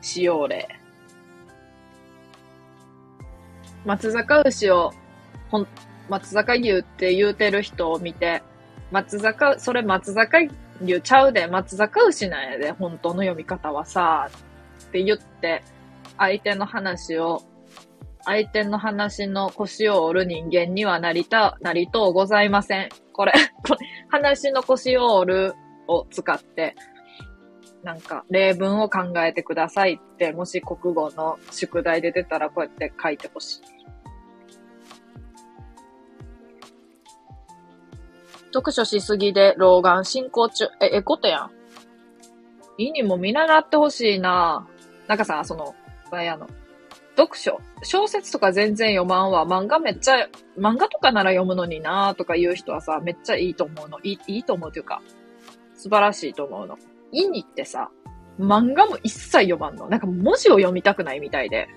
Speaker 1: 使用例。松坂牛を、ほん、松坂牛って言うてる人を見て、松坂、それ松坂牛ちゃうで、松坂牛なんやで、本当の読み方はさ、って言って、相手の話を、相手の話の腰を折る人間にはなりた、なりとうございません。これ、これ、話の腰を折るを使って、なんか、例文を考えてくださいって、もし国語の宿題で出たらこうやって書いてほしい。読書しすぎで老眼進行中。え、えことやん。いいにも見習ってほしいななんかさ、その、あの、読書、小説とか全然読まんわ。漫画めっちゃ、漫画とかなら読むのになーとか言う人はさ、めっちゃいいと思うの。いい、いいと思うというか、素晴らしいと思うの。いにってさ、漫画も一切読まんの。なんか文字を読みたくないみたいで。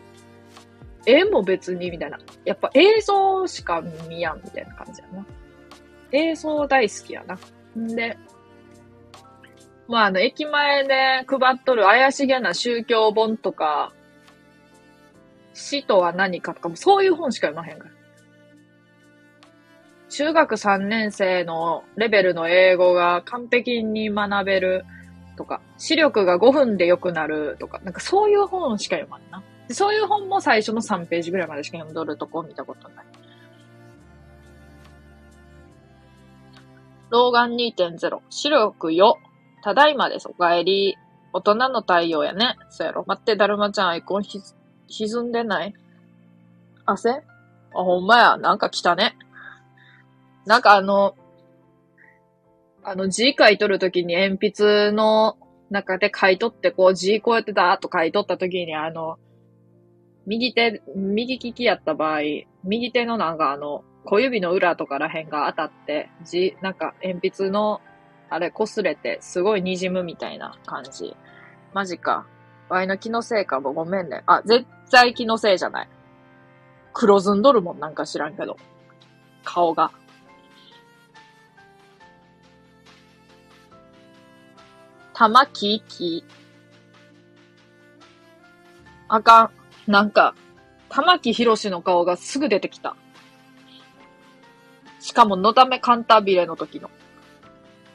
Speaker 1: 絵も別に、みたいな。やっぱ映像しか見やん、みたいな感じやな。映像大好きやな。んで、まあ、あの、駅前で配っとる怪しげな宗教本とか、死とは何かとかも、そういう本しか読まへんから。中学3年生のレベルの英語が完璧に学べるとか、視力が5分で良くなるとか、なんかそういう本しか読まんな。そういう本も最初の3ページぐらいまでしか読んどるとこを見たことない。老眼2.0、視力よ。ただいまです。お帰り。大人の対応やね。そうやろ。待って、だるまちゃんアイコンひ、沈んでない？汗？あ、ほんまや。なんか来たね。なんかあの、あの字書いとるときに鉛筆の中で書いとって、こう字こうやってだーっと書いとったときにあの、右手、右利きやった場合、右手のなんかあの、小指の裏とから辺が当たって、字、なんか鉛筆の、あれ、擦れて、すごい滲むみたいな感じ。マジか。ワイの気のせいかもごめんね。あ、絶対気のせいじゃない。黒ずんどるもんなんか知らんけど。顔が。玉木木。あかん。なんか、玉木宏の顔がすぐ出てきた。しかも、のだめカンタービレの時の。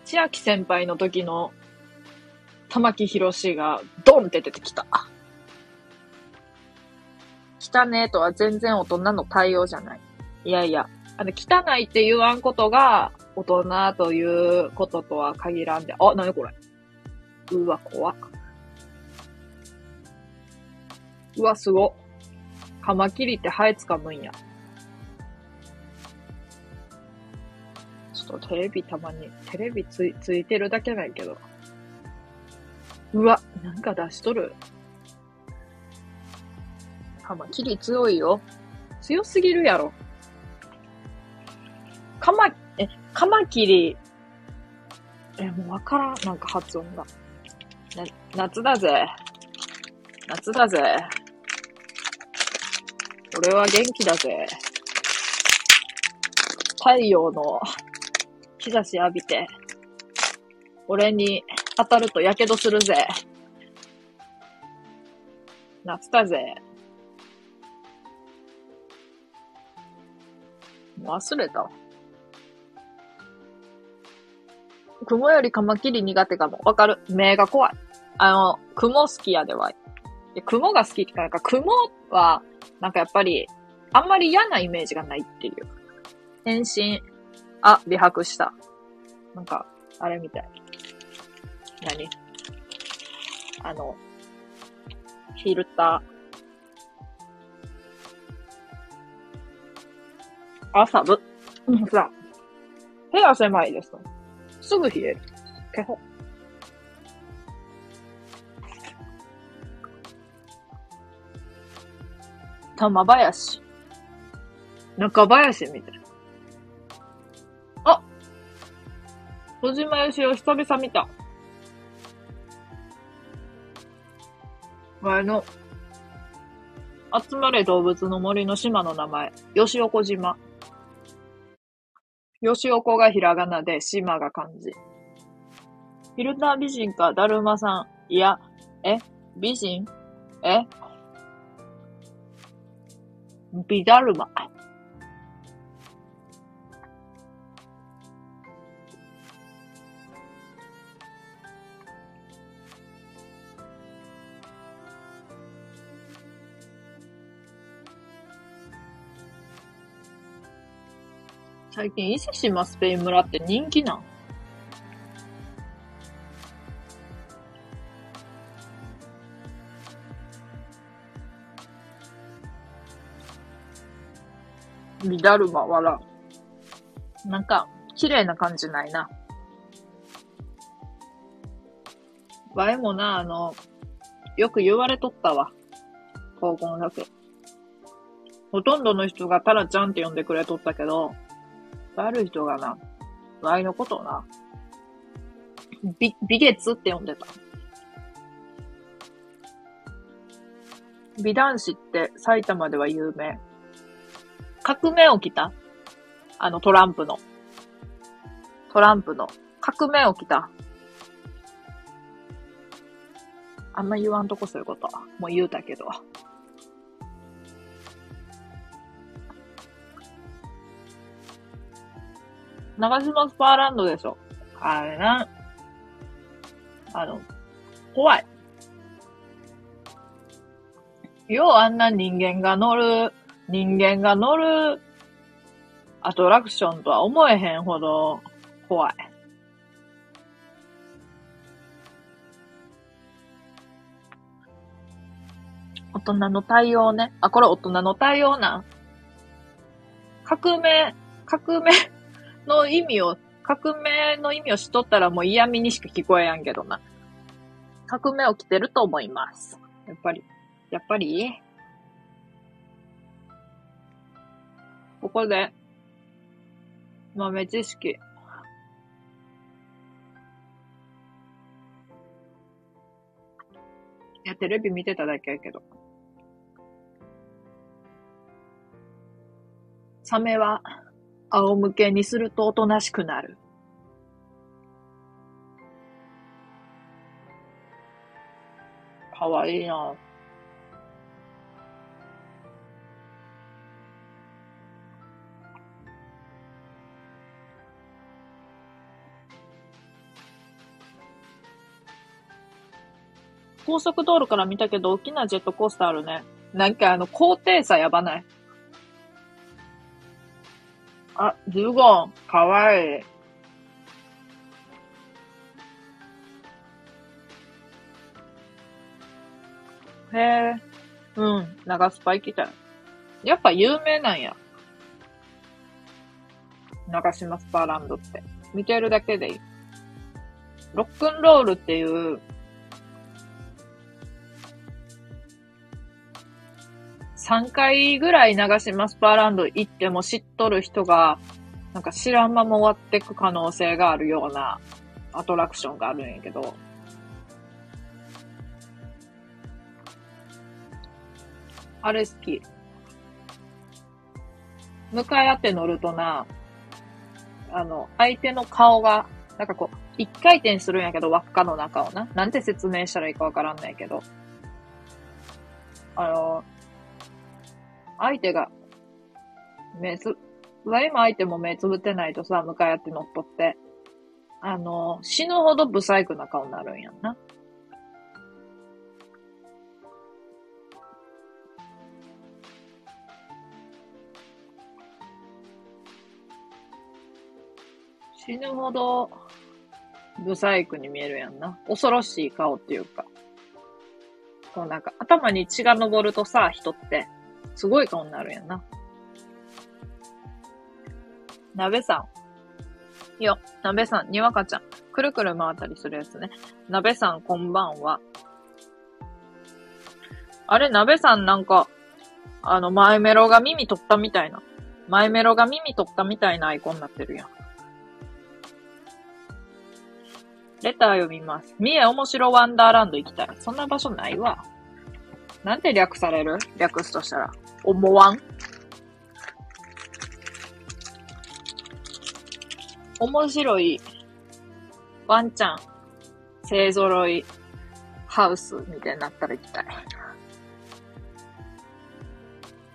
Speaker 1: 千秋先輩の時の玉木宏がドンって出てきた。汚ねとは全然大人の対応じゃない。いやいや、あの、汚いって言わんことが大人ということとは限らんで。あ、なにこれ。うわ、怖っ。うわ、すご。カマキリってハエつかむんや。ちょっとテレビたまに、テレビつ、ついてるだけないけど。うわ、なんか出しとる。カマキリ強いよ。強すぎるやろ。カマ、え、カマキリ、え、もうわからん。なんか発音が。な、夏だぜ。夏だぜ。俺は元気だぜ。太陽の日差し浴びて、俺に当たると火傷するぜ。夏だぜ。忘れたわ。雲よりカマキリ苦手かも。わかる？目が怖い。あの、雲好きやでは。雲が好きってか、なんか雲は、なんかやっぱり、あんまり嫌なイメージがないっていう。変身。あ、美白した。なんか、あれみたい。何？あの、フィルター。あ、寒。さ、部屋狭いです。すぐ冷える。けほ。玉林。中林みたいな。あ小島よしお久々見た。前の、集まれ動物の森の島の名前、吉岡島。よしおこがひらがなで、しまが漢字。フィルター美人か、だるまさん。いや、え美人？え？美だるま。最近、伊勢志摩スペイン村って人気なん？ビダルマ、わら。なんか、綺麗な感じないな。わいもな、あの、よく言われとったわ。高校の時。ほとんどの人がタラちゃんって呼んでくれとったけど、悪い人がな、わいのことをな、美、美月って呼んでた。美男子って埼玉では有名。革命起きたあのトランプの。トランプの。革命起きた。あんま言わんとこそういうこと。もう言うたけど。長島スパーランドでしょ。あれな。あの、怖い。ようあんな人間が乗る人間が乗るアトラクションとは思えへんほど怖い。大人の対応ね。あ、これ大人の対応な革命、革命の意味を、革命の意味をしとったらもう嫌味にしか聞こえやんけどな。革命起きてると思います。やっぱり。やっぱり？ここで、豆知識。いや、テレビ見てただけやけど。サメは、仰向けにするとおとなしくなる。かわいいな高速道路から見たけど、大きなジェットコースターあるね。なんかあの、高低差やばないあ、ズーゴン、かわいい。へえ、うん、長スパ行きたい。やっぱ有名なんや。長島スパーランドって。見てるだけでいい。ロックンロールっていう3回ぐらい長島スパーランド行っても知っとる人が、なんか知らんまま終わってく可能性があるようなアトラクションがあるんやけど、あれ好き。向かい合って乗るとな、あの、相手の顔が、なんかこう、一回転するんやけど、輪っかの中をな。なんて説明したらいいかわからんないけど。あの、相手が、目つ、今相手も目つぶってないとさ、向かい合って乗っ取って、あの、死ぬほどブサイクな顔になるんやんな。死ぬほど、ブサイクに見えるやんな。恐ろしい顔っていうか。こうなんか、頭に血が昇るとさ、人って、すごい顔になるやんな。鍋さん。よ、鍋さん、にわかちゃん。くるくる回ったりするやつね。鍋さん、こんばんは。あれ、鍋さんなんか、あの、マイメロが耳取ったみたいな。マイメロが耳取ったみたいなアイコンになってるやん。レター読みます。三重面白ワンダーランド行きたい。そんな場所ないわ。なんて略される？略すとしたら。思わん？面白いワンちゃん、勢揃いハウスみたいになったら行きたい。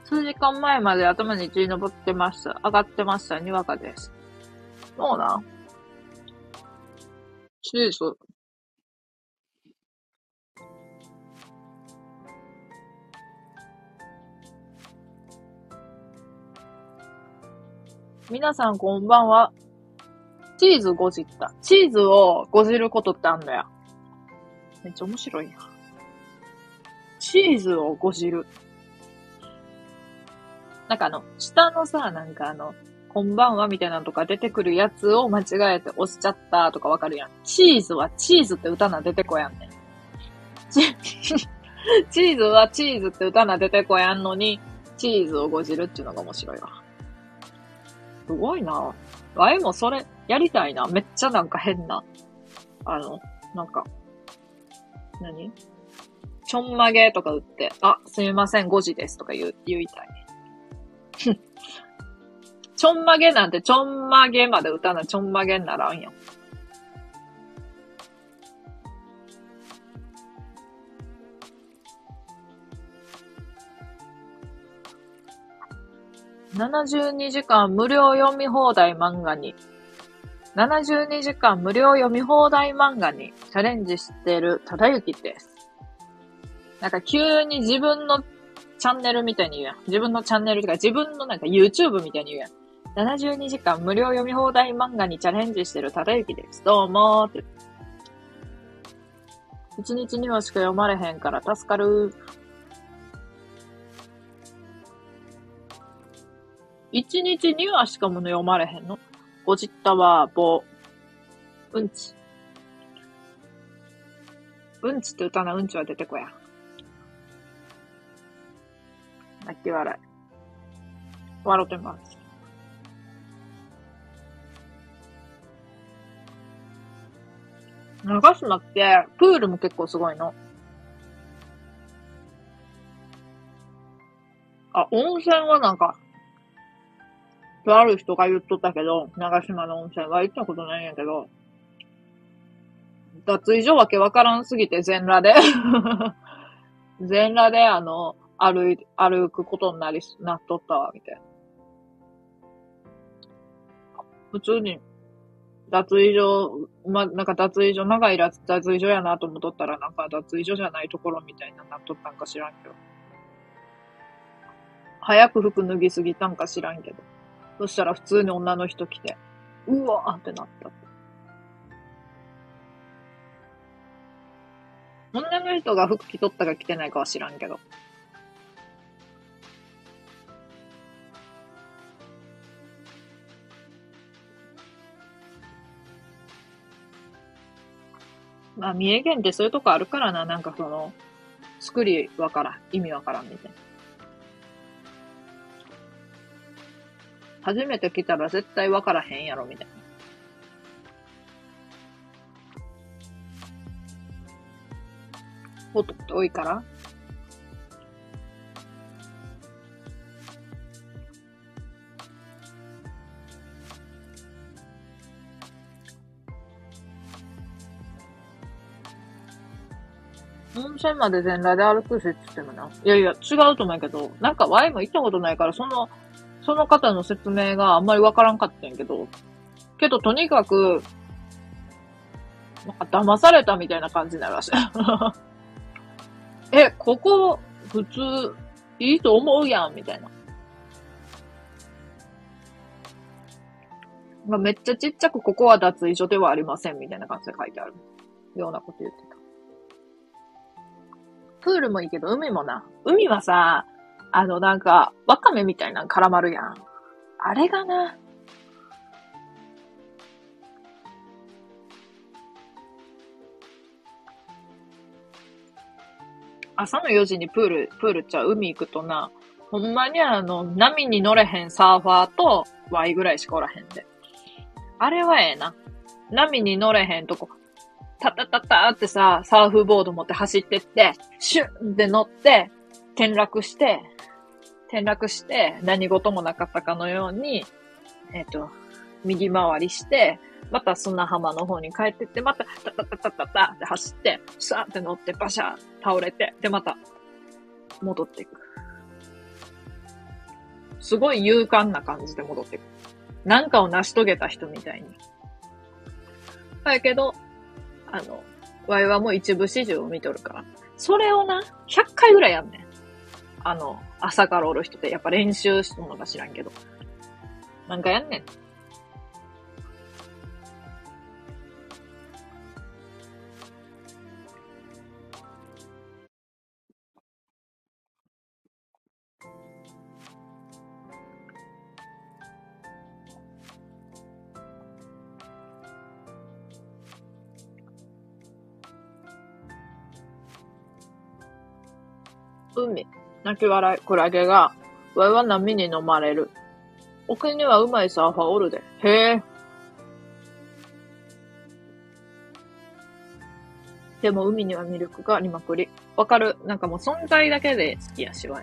Speaker 1: 数時間前まで頭に血登ってました。上がってました。にわかです。そうな。チーズ。皆さんこんばんは。チーズごじった。チーズをごじることってあんのや。めっちゃ面白いや。チーズをごじる。なんかあの、下のさ、なんかあの、こんばんはみたいなのとか出てくるやつを間違えて押しちゃったとかわかるやん。チーズはチーズって歌な出てこやんねん。チーズはチーズって歌な出てこやんのに、チーズをごじるっていうのが面白いわ。すごいな。ワイもそれ、やりたいな。めっちゃなんか変な。あの、なんか、何？ちょんまげとか打って、あ、すみません、5時ですとか言う、言いたい。<laughs> ちょんまげなんてちょんまげまで打たなちょんまげにならんやん。72時間無料読み放題漫画に、72時間無料読み放題漫画にチャレンジしてるただゆきです。なんか急に自分のチャンネルみたいに言うやん。自分のチャンネルとか自分のなんか YouTube みたいに言うやん。72時間無料読み放題漫画にチャレンジしてるただゆきです。どうもーって。1日にはしか読まれへんから助かる。一日にはしかもの読まれへんの。ごじったわ、ぼ、うんち。うんちって歌なうんちは出てこや。泣き笑い。笑ってます。長島って、プールも結構すごいの。あ、温泉はなんか、とある人が言っとったけど、長島の温泉は行ったことないんやけど、脱衣所わけわからんすぎて全裸で <laughs> 全裸であの、歩い、歩くことになり、なっとったわ、みたいな。普通に、脱衣所、ま、なんか脱衣所、長いら脱衣所やなと思っとったら、なんか脱衣所じゃないところみたいななっとったんか知らんけど。早く服脱ぎすぎたんか知らんけど。そしたら普通に女の人来て、うわーってなった。女の人が服着とったか着てないかは知らんけど。まあ、三重県ってそういうとこあるからな、なんかその、作りわからん、意味わからんみたいな。初めて来たら絶対わからへんやろ、みたいな。音って多いから温泉まで全裸で歩くシステムな。いやいや、違うと思うけど、なんか Y も行ったことないから、そのその方の説明があんまりわからんかったんやけど、けどとにかく、なんか騙されたみたいな感じになるらしい。<laughs> え、ここ、普通、いいと思うやん、みたいな。まあ、めっちゃちっちゃく、ここは脱衣所ではありません、みたいな感じで書いてある。ようなこと言ってた。プールもいいけど、海もな。海はさ、あの、なんか、ワカメみたいなの絡まるやん。あれがな。朝の4時にプール、プールちゃう、海行くとな、ほんまにあの、波に乗れへんサーファーと、ワイぐらいしかおらへんで。あれはええな。波に乗れへんとこ、タタタタってさ、サーフボード持って走ってって、シュンって乗って、転落して、転落して何事もなかったかのように、えっ、ー、と、右回りして、また砂浜の方に帰ってって、また、タタタタタタって走って、さーって乗って、バシャー倒れて、で、また、戻っていく。すごい勇敢な感じで戻っていく。なんかを成し遂げた人みたいに。だけど、あの、ワイはもう一部始終を見とるから。それをな、100回ぐらいやんねん。あの、朝からおる人ってやっぱ練習しとんのか知らんけど。なんかやんねん。泣き笑い、クラゲが、わいは波に飲まれる。沖にはうまいサーファーおるで。へえ。でも海にはミルクがありまくり。わかる。なんかもう存在だけで好きやしわ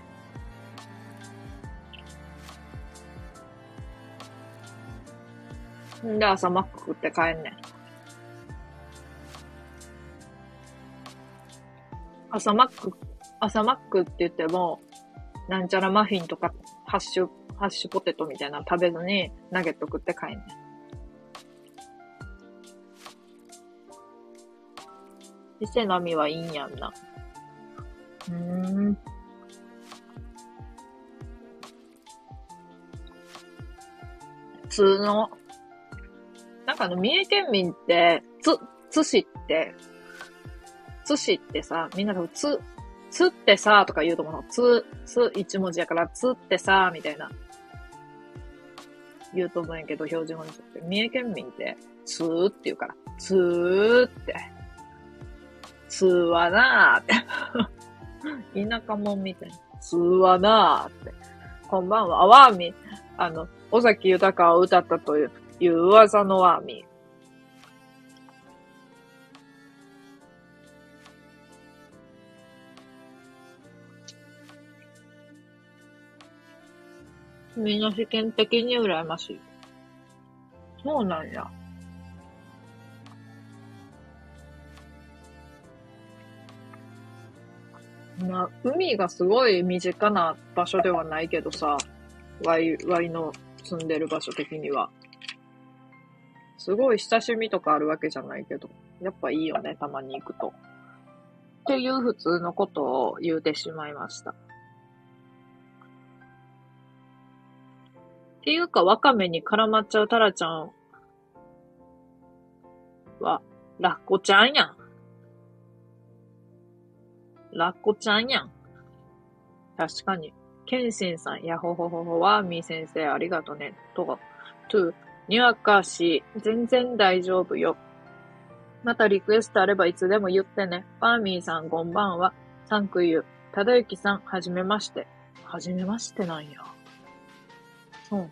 Speaker 1: い。んで朝マック食って帰んねん。朝マック朝マックって言っても、なんちゃらマフィンとか、ハッシュ、ハッシュポテトみたいな食べずに、ナゲット食って帰んね。伊勢みはいいんやんな。うーん。普通の、なんかあの、三重県民って、つ、津市って、津市ってさ、みんな多分つ、つってさとか言うと思うの。つ、つ一文字やから、つってさみたいな。言うと思うんやけど、標準語にすって。三重県民って、つーって言うから。つーって。つーはなーって。<laughs> 田舎もんみたいな。つーはなーって。こんばんは。あわーみ。あの、尾崎豊を歌ったという、いう噂のワーミみんな世間的に羨ましい。そうなんや。まあ、海がすごい身近な場所ではないけどさ、ワイ、ワイの住んでる場所的には。すごい親しみとかあるわけじゃないけど、やっぱいいよね、たまに行くと。っていう普通のことを言うてしまいました。っていうか、ワカメに絡まっちゃうタラちゃんは、ラッコちゃんやん。ラッコちゃんやん。確かに。ケンシンさん、やほほほほは、みー先生ありがとね。とか、トゥ、にわかし、全然大丈夫よ。またリクエストあればいつでも言ってね。パーミーさん、こんばんは。サンクユー。ただゆきさん、はじめまして。はじめましてなんや。そうなんや。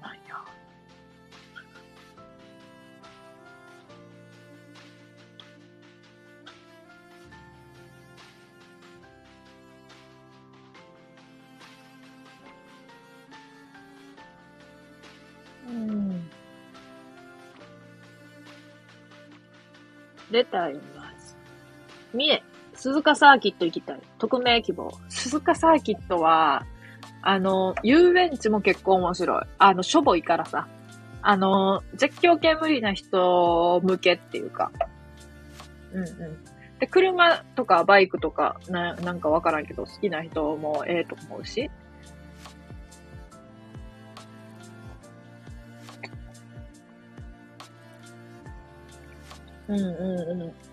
Speaker 1: うん。レター読みます。三重、鈴鹿サーキット行きたい。匿名希望。鈴鹿サーキットは、あの、遊園地も結構面白い。あの、しょぼいからさ。あの、絶叫系無理な人向けっていうか。うんうん。で、車とかバイクとか、な、なんかわからんけど、好きな人もええと思うし。うんうんうん。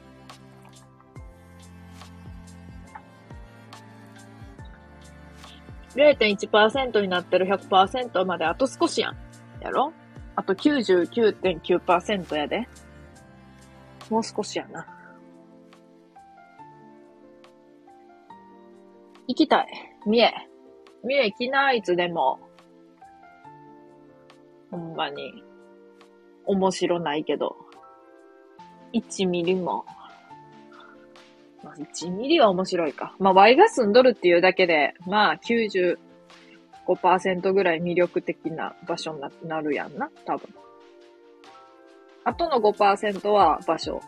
Speaker 1: 0.1%になってる100%まであと少しやん。やろ？あと99.9%やで。もう少しやな。行きたい。三重。三重行きな、いつでも。ほんまに。面白ないけど。1ミリもまあ、1ミリは面白いか。まあ、Y が住んどるっていうだけで、まあ、95%ぐらい魅力的な場所になるやんな、多分。あとの5%は場所、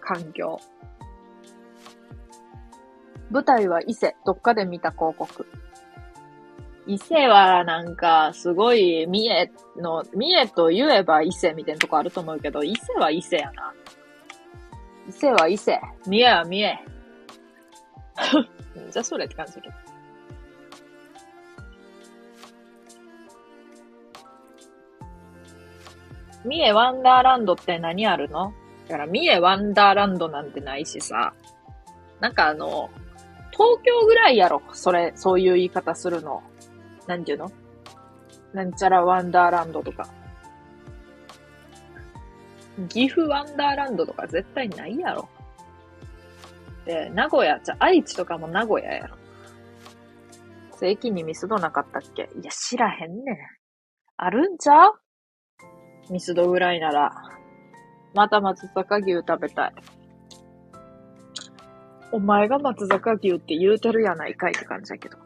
Speaker 1: 環境。舞台は伊勢、どっかで見た広告。伊勢はなんか、すごい、三重の、三重と言えば伊勢みたいなとこあると思うけど、伊勢は伊勢やな。伊勢は伊勢。三重は三重。<laughs> じゃあそれって感じだけど。三重ワンダーランドって何あるの？だから三重ワンダーランドなんてないしさ。なんかあの、東京ぐらいやろ。それ、そういう言い方するの。なんていうの？なんちゃらワンダーランドとか。岐阜ワンダーランドとか絶対ないやろ。で、名古屋、じゃ、愛知とかも名古屋やろ。正規にミスドなかったっけ？いや、知らへんねん。あるんちゃう？ミスドぐらいなら。また松阪牛食べたい。お前が松坂牛って言うてるやないかいって感じだけど。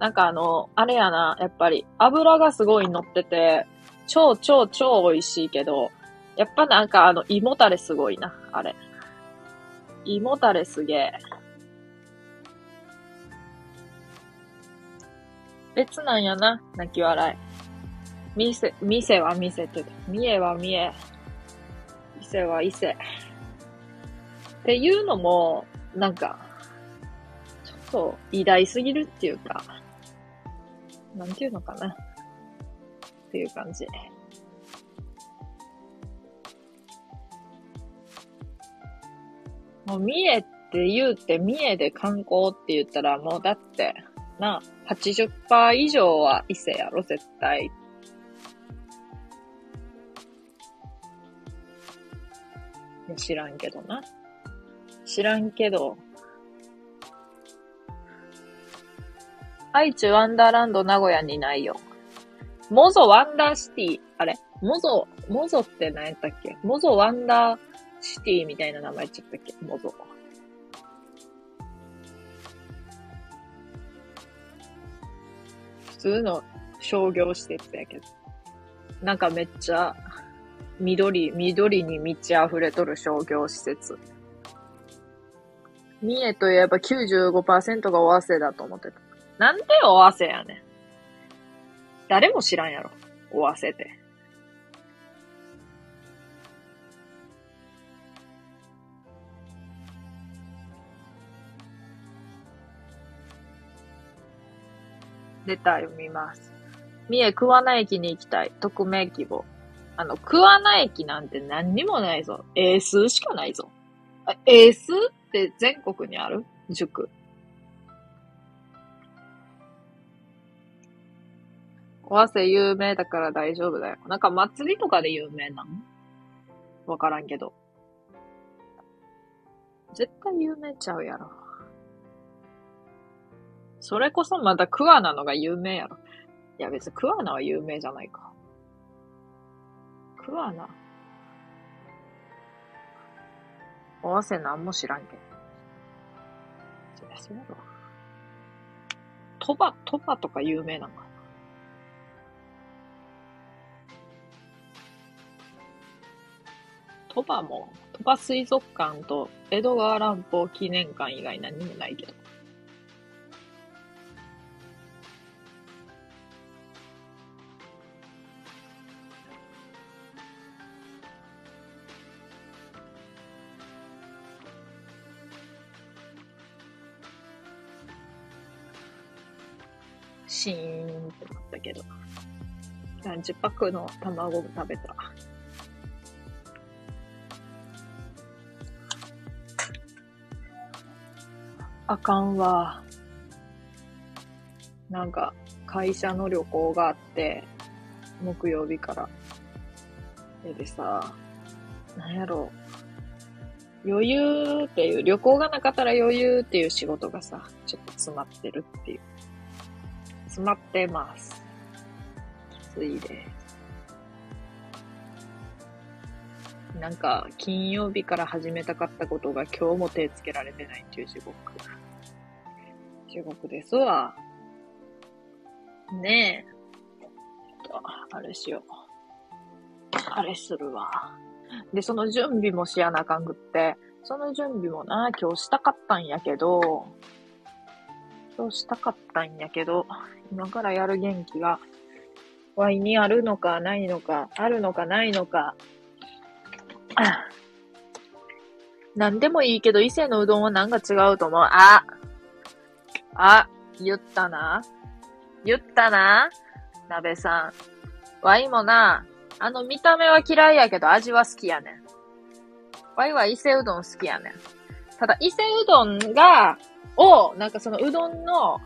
Speaker 1: なんかあの、あれやな、やっぱり油がすごい乗ってて、超超超美味しいけど、やっぱなんかあの、胃もたれすごいな、あれ。胃もたれすげえ。別なんやな、泣き笑い。店、店は店って、三重は三重。伊勢は伊勢。っていうのも、なんか、ちょっと偉大すぎるっていうか、なんていうのかな。っていう感じ。もう三重って言うて、三重で観光って言ったらもうだって、な、80%以上は伊勢やろ、絶対。知らんけどな。知らんけど。愛知ワンダーランド名古屋にないよ。モゾワンダーシティ。あれ？モゾ、モゾって何やったっけ？モゾワンダーシティみたいな名前言っちゃったっけモゾ。普通の商業施設やけど。なんかめっちゃ、緑、緑に満ち溢れとる商業施設。三重といえば95%が尾鷲だと思ってた。なんで尾鷲やねん。誰も知らんやろ。尾鷲って。レター読みます。三重桑名駅に行きたい。匿名希望。あの、桑名駅なんて何にもないぞ。英数しかないぞ。あ、英数って全国にある？塾。尾鷲有名だから大丈夫だよ。なんか祭りとかで有名なん？わからんけど。絶対有名ちゃうやろ。それこそまだ桑名のが有名やろ。いや別に桑名は有名じゃないか。桑名。尾鷲なんも知らんけど。そりゃそうやろ。鳥羽、鳥羽とか有名なのかな。鳥羽も、鳥羽水族館と江戸川乱歩記念館以外何もないけど。シーンってなったけど。30パックの卵食べた。あかんわ。なんか、会社の旅行があって、木曜日から。でさ、なんやろう。余裕っていう、旅行がなかったら余裕っていう仕事がさ、ちょっと詰まってるっていう。詰まってます。きついです。なんか、金曜日から始めたかったことが今日も手つけられてないっていう地獄。地獄ですわ。ねえ。と、あれしよう。疲れするわ。で、その準備もしやなあかんくって、その準備もな、今日したかったんやけど、今日したかったんやけど、今からやる元気が、ワイにあるのかないのか、あるのかないのか。<coughs> なんでもいいけど、伊勢のうどんはなんか違うと思う？ああ、言ったな。言ったな。鍋さん。ワイもな、あの見た目は嫌いやけど味は好きやねん。ワイは伊勢うどん好きやねん。ただ、伊勢うどんが、を、なんかそのうどんの、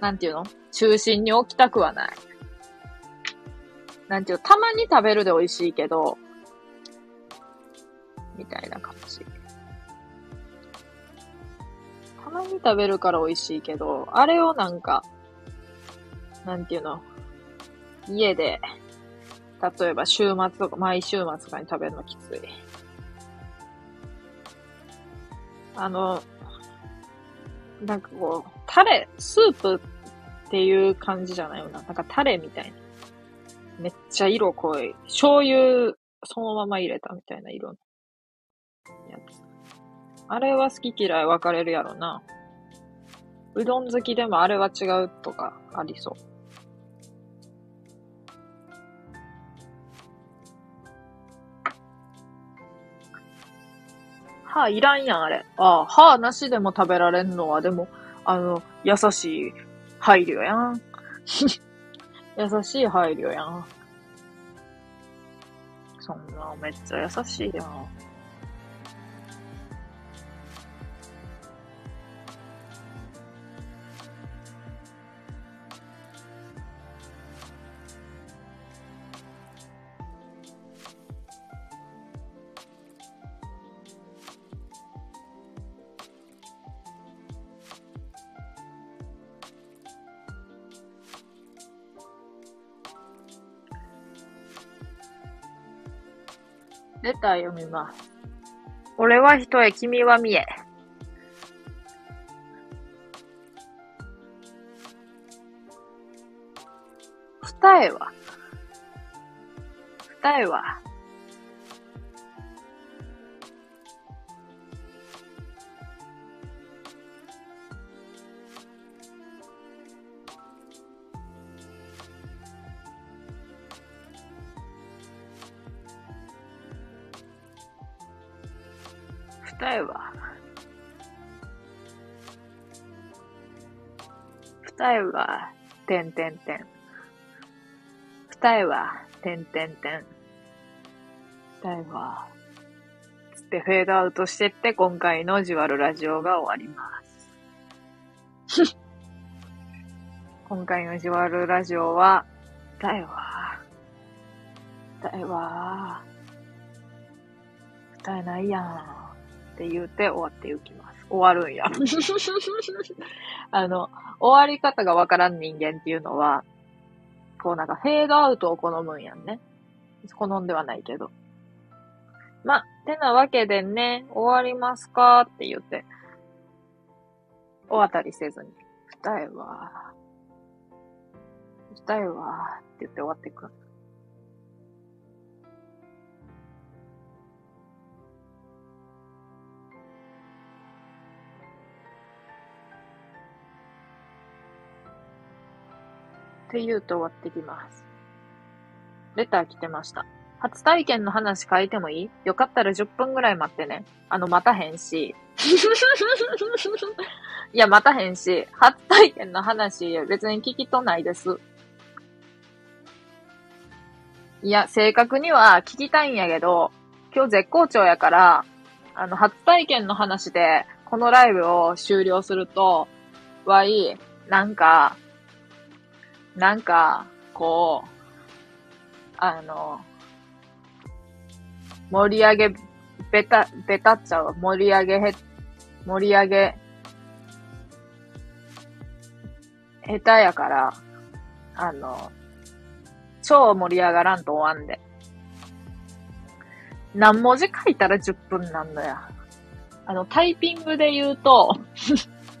Speaker 1: なんていうの？中心に置きたくはない。なんていうたまに食べるで美味しいけど、みたいな感じ。たまに食べるから美味しいけど、あれをなんか、なんていうの？家で、例えば週末とか、毎週末とかに食べるのきつい。あの、なんかこう、タレ、スープっていう感じじゃないよな。なんかタレみたいな。めっちゃ色濃い。醤油、そのまま入れたみたいな色のやつ。あれは好き嫌い分かれるやろな。うどん好きでもあれは違うとかありそう。歯いらんやん、あれ。ああ、歯なしでも食べられんのは、でも、あの、優しい配慮やん。<laughs> 優しい配慮やん。そんな、めっちゃ優しいやん。ター読みます。俺は人へ、君は見え。二重は？二重は？二重は、二重は、てんてんてん。二重は、てんてんてん。二重は、つってフェードアウトしてって今回のジワルラジオが終わります。<laughs> 今回のジワルラジオは、二重は、二重は、二重ないやん。って言って終わっていきます。終わるんや。<laughs> あの、終わり方がわからん人間っていうのは、こうなんかフェードアウトを好むんやんね。好んではないけど。ま、てなわけでね、終わりますかって言って、お渡りせずに、二重は、二重は、って言って終わっていく。って言うと終わってきます。レター来てました。初体験の話書いてもいい？よかったら10分ぐらい待ってね。あの、待たへんし。<laughs> いや、待たへんし、初体験の話別に聞きとないです。いや、正確には聞きたいんやけど、今日絶好調やから、あの、初体験の話で、このライブを終了すると、わい、なんか、なんか、こう、あの、盛り上げ、べた、べたっちゃう。盛り上げへ、盛り上げ、下手やから、あの、超盛り上がらんと終わんで。何文字書いたら10分なんだよ。あの、タイピングで言うと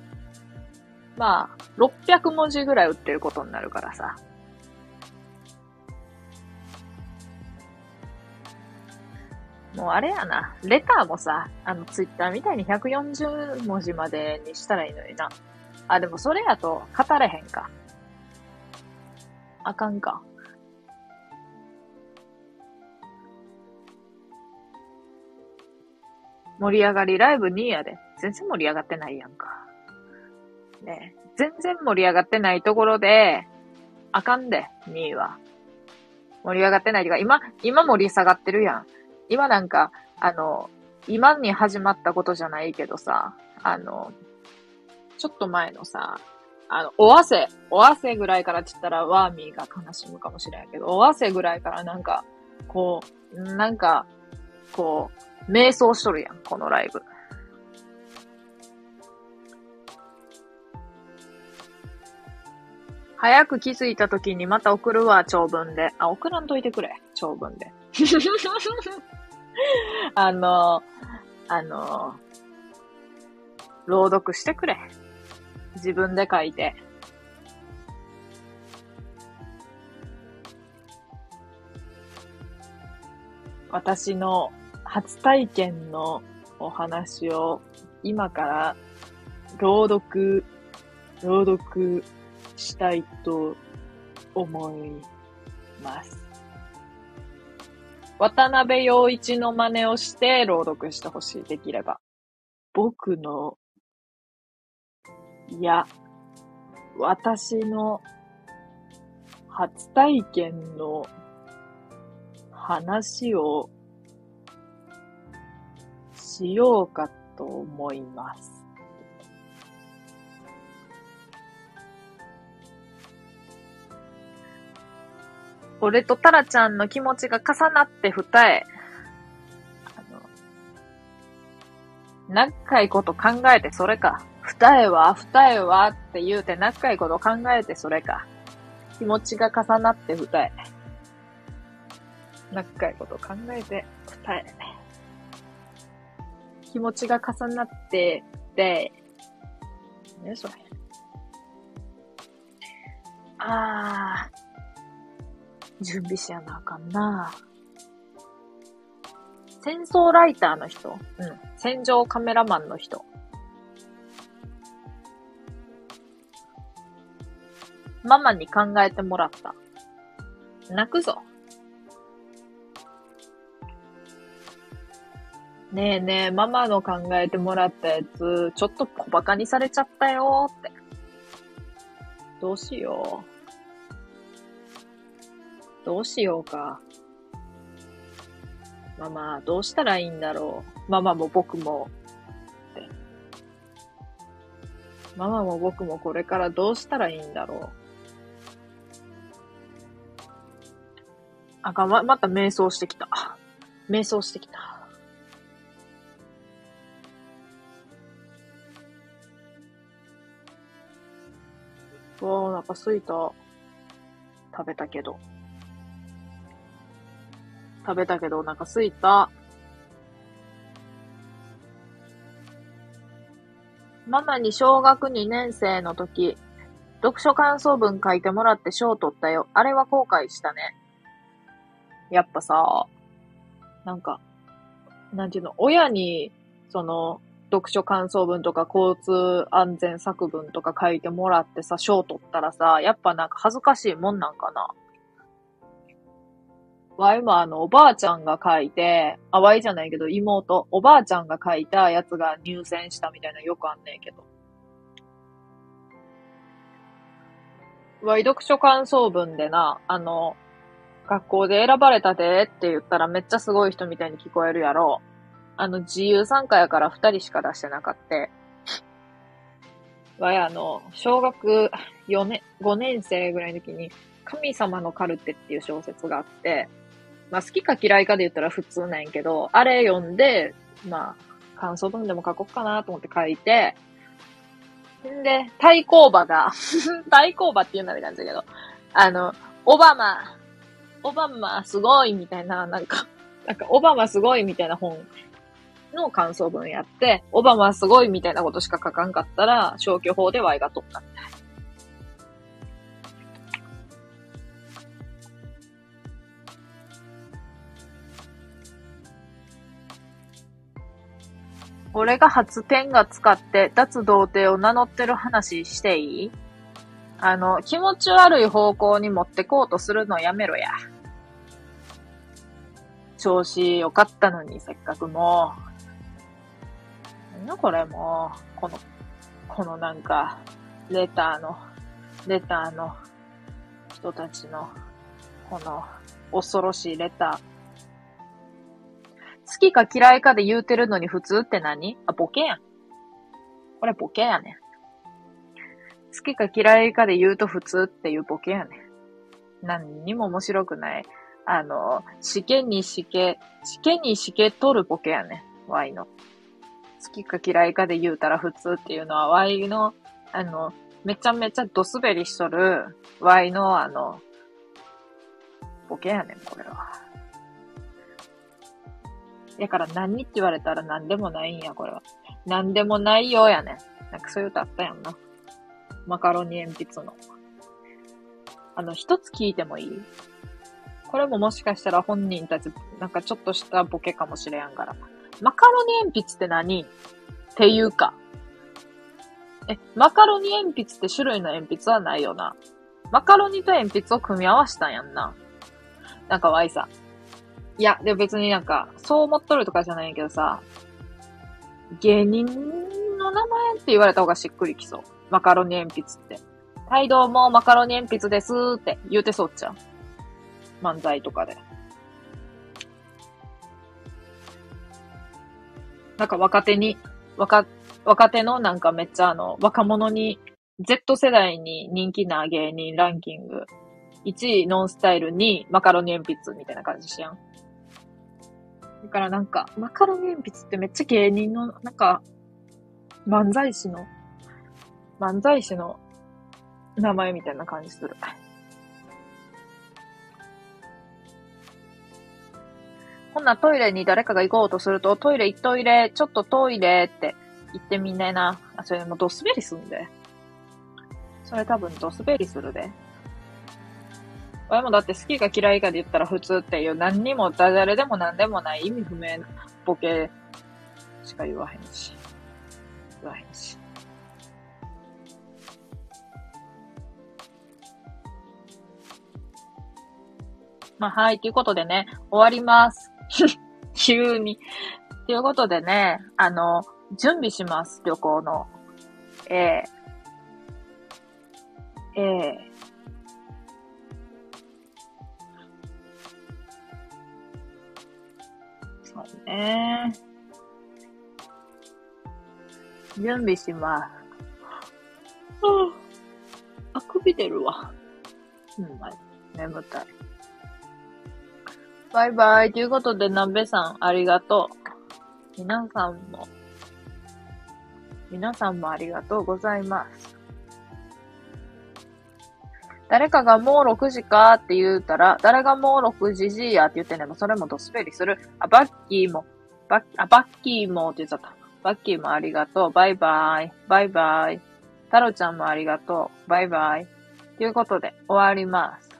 Speaker 1: <laughs> まあ、600文字ぐらい売ってることになるからさ。もうあれやな。レターもさ、あの、ツイッターみたいに140文字までにしたらいいのにな。あ、でもそれやと語れへんか。あかんか。盛り上がりライブ2位やで。全然盛り上がってないやんか。ねえ全然盛り上がってないところで、あかんで、2位は。盛り上がってないとか、今、今盛り下がってるやん。今なんか、あの、今に始まったことじゃないけどさ、あの、ちょっと前のさ、あの、お汗、お汗ぐらいからって言ったらワーミーが悲しむかもしれんけど、お汗ぐらいからなんか、こう、なんか、こう、瞑想しとるやん、このライブ。早く気づいた時にまた送るわ、長文で。あ、送らんといてくれ、長文で。<laughs> あの、あの、朗読してくれ。自分で書いて。私の初体験のお話を今から朗読、朗読したいと思います。渡辺陽一の真似をして朗読してほしい、できれば。僕の、いや、私の初体験の話をしようかと思います。俺とタラちゃんの気持ちが重なって二重。あの、長いこと考えてそれか。二重は、二重はって言うて長いこと考えてそれか。気持ちが重なって二重。長いこと考えて二重。気持ちが重なって、で、ねそれ。あー。準備しやなあかんな戦争ライターの人？うん。戦場カメラマンの人。ママに考えてもらった。泣くぞ。ねえねえ、ママの考えてもらったやつ、ちょっと小馬鹿にされちゃったよって。どうしよう。どうしようか。ママ、どうしたらいいんだろう。ママも僕も。ママも僕もこれからどうしたらいいんだろう。あかま、また瞑想してきた。瞑想してきた。うわお腹すいた。食べたけど。食べたけどお腹すいた。ママに小学2年生の時、読書感想文書いてもらって賞取ったよ。あれは後悔したね。やっぱさ、なんか、なんていうの、親に、その、読書感想文とか交通安全作文とか書いてもらってさ、賞取ったらさ、やっぱなんか恥ずかしいもんなんかな。わいもあの、おばあちゃんが書いて、あ、わいじゃないけど、妹、おばあちゃんが書いたやつが入選したみたいなよくあんねんけど。わい読書感想文でな、あの、学校で選ばれたでって言ったらめっちゃすごい人みたいに聞こえるやろ。あの、自由参加やから二人しか出してなかった。わいあの、小学4年、5年生ぐらいの時に、神様のカルテっていう小説があって、まあ好きか嫌いかで言ったら普通なんやけど、あれ読んで、まあ、感想文でも書こうかなと思って書いて、んで、対抗馬が <laughs> 対抗馬って言うなら感じだけど、あの、オバマ、オバマすごいみたいな、なんか、なんか、オバマすごいみたいな本の感想文やって、オバマすごいみたいなことしか書かんかったら、消去法で Y が取ったみたいな。俺が初天が使って脱童貞を名乗ってる話していい？あの、気持ち悪い方向に持ってこうとするのやめろや。調子良かったのに、せっかくもう。なんやこれもう、この、このなんか、レターの、レターの人たちの、この、恐ろしいレター。好きか嫌いかで言うてるのに普通って何？あ、ボケやん。これボケやねん。好きか嫌いかで言うと普通っていうボケやねん。何にも面白くない。あの、試験に試験、試験に試験取るボケやねん。ワイの。好きか嫌いかで言うたら普通っていうのは、ワイの、あの、めちゃめちゃドスベリしとる、ワイの、あの、ボケやねん、これは。やから何って言われたら何でもないんや、これは。何でもないようやねん。なんかそういう歌あったやんな。マカロニ鉛筆の。あの、一つ聞いてもいい？これももしかしたら本人たち、なんかちょっとしたボケかもしれやんから。マカロニ鉛筆って何？っていうか。え、マカロニ鉛筆って種類の鉛筆はないよな。マカロニと鉛筆を組み合わせたんやんな。なんかワイさ、いや、でも別になんか、そう思っとるとかじゃないけどさ、芸人の名前って言われた方がしっくりきそう。マカロニ鉛筆って。はい、どうも、マカロニ鉛筆ですって言うてそうっちゃう。漫才とかで。なんか若手に、若、若手のなんかめっちゃあの、若者に、Z 世代に人気な芸人ランキング、1位ノンスタイルにマカロニ鉛筆みたいな感じしやん。だからなんか、マカロニ鉛筆ってめっちゃ芸人の、なんか、漫才師の、漫才師の名前みたいな感じする。ほんなトイレに誰かが行こうとすると、トイレ行っトイレ、ちょっとトイレって言ってみんないな。あ、それもうドスベリすんで。それ多分ドスベリするで。俺もだって好きか嫌いかで言ったら普通っていう何にもダジャレでも何でもない意味不明なボケしか言わへんし。言わへんし。まあ、はい。ということでね、終わります。<laughs> 急に。ということでね、あの、準備します。旅行の。ええええそね。準備します。はあ、あくび出るわ。うん、ま眠たい。バイバイ。ということで、なべさん、ありがとう。皆さんも、皆さんもありがとうございます。誰かがもう6時かって言うたら、誰がもう6時じやって言ってね、もそれもドスベリする。あ、バッキーも、バッ、あ、バッキーもって言っちゃった。バッキーもありがとう。バイバイ。バイバイ。タロちゃんもありがとう。バイバイ。ということで、終わります。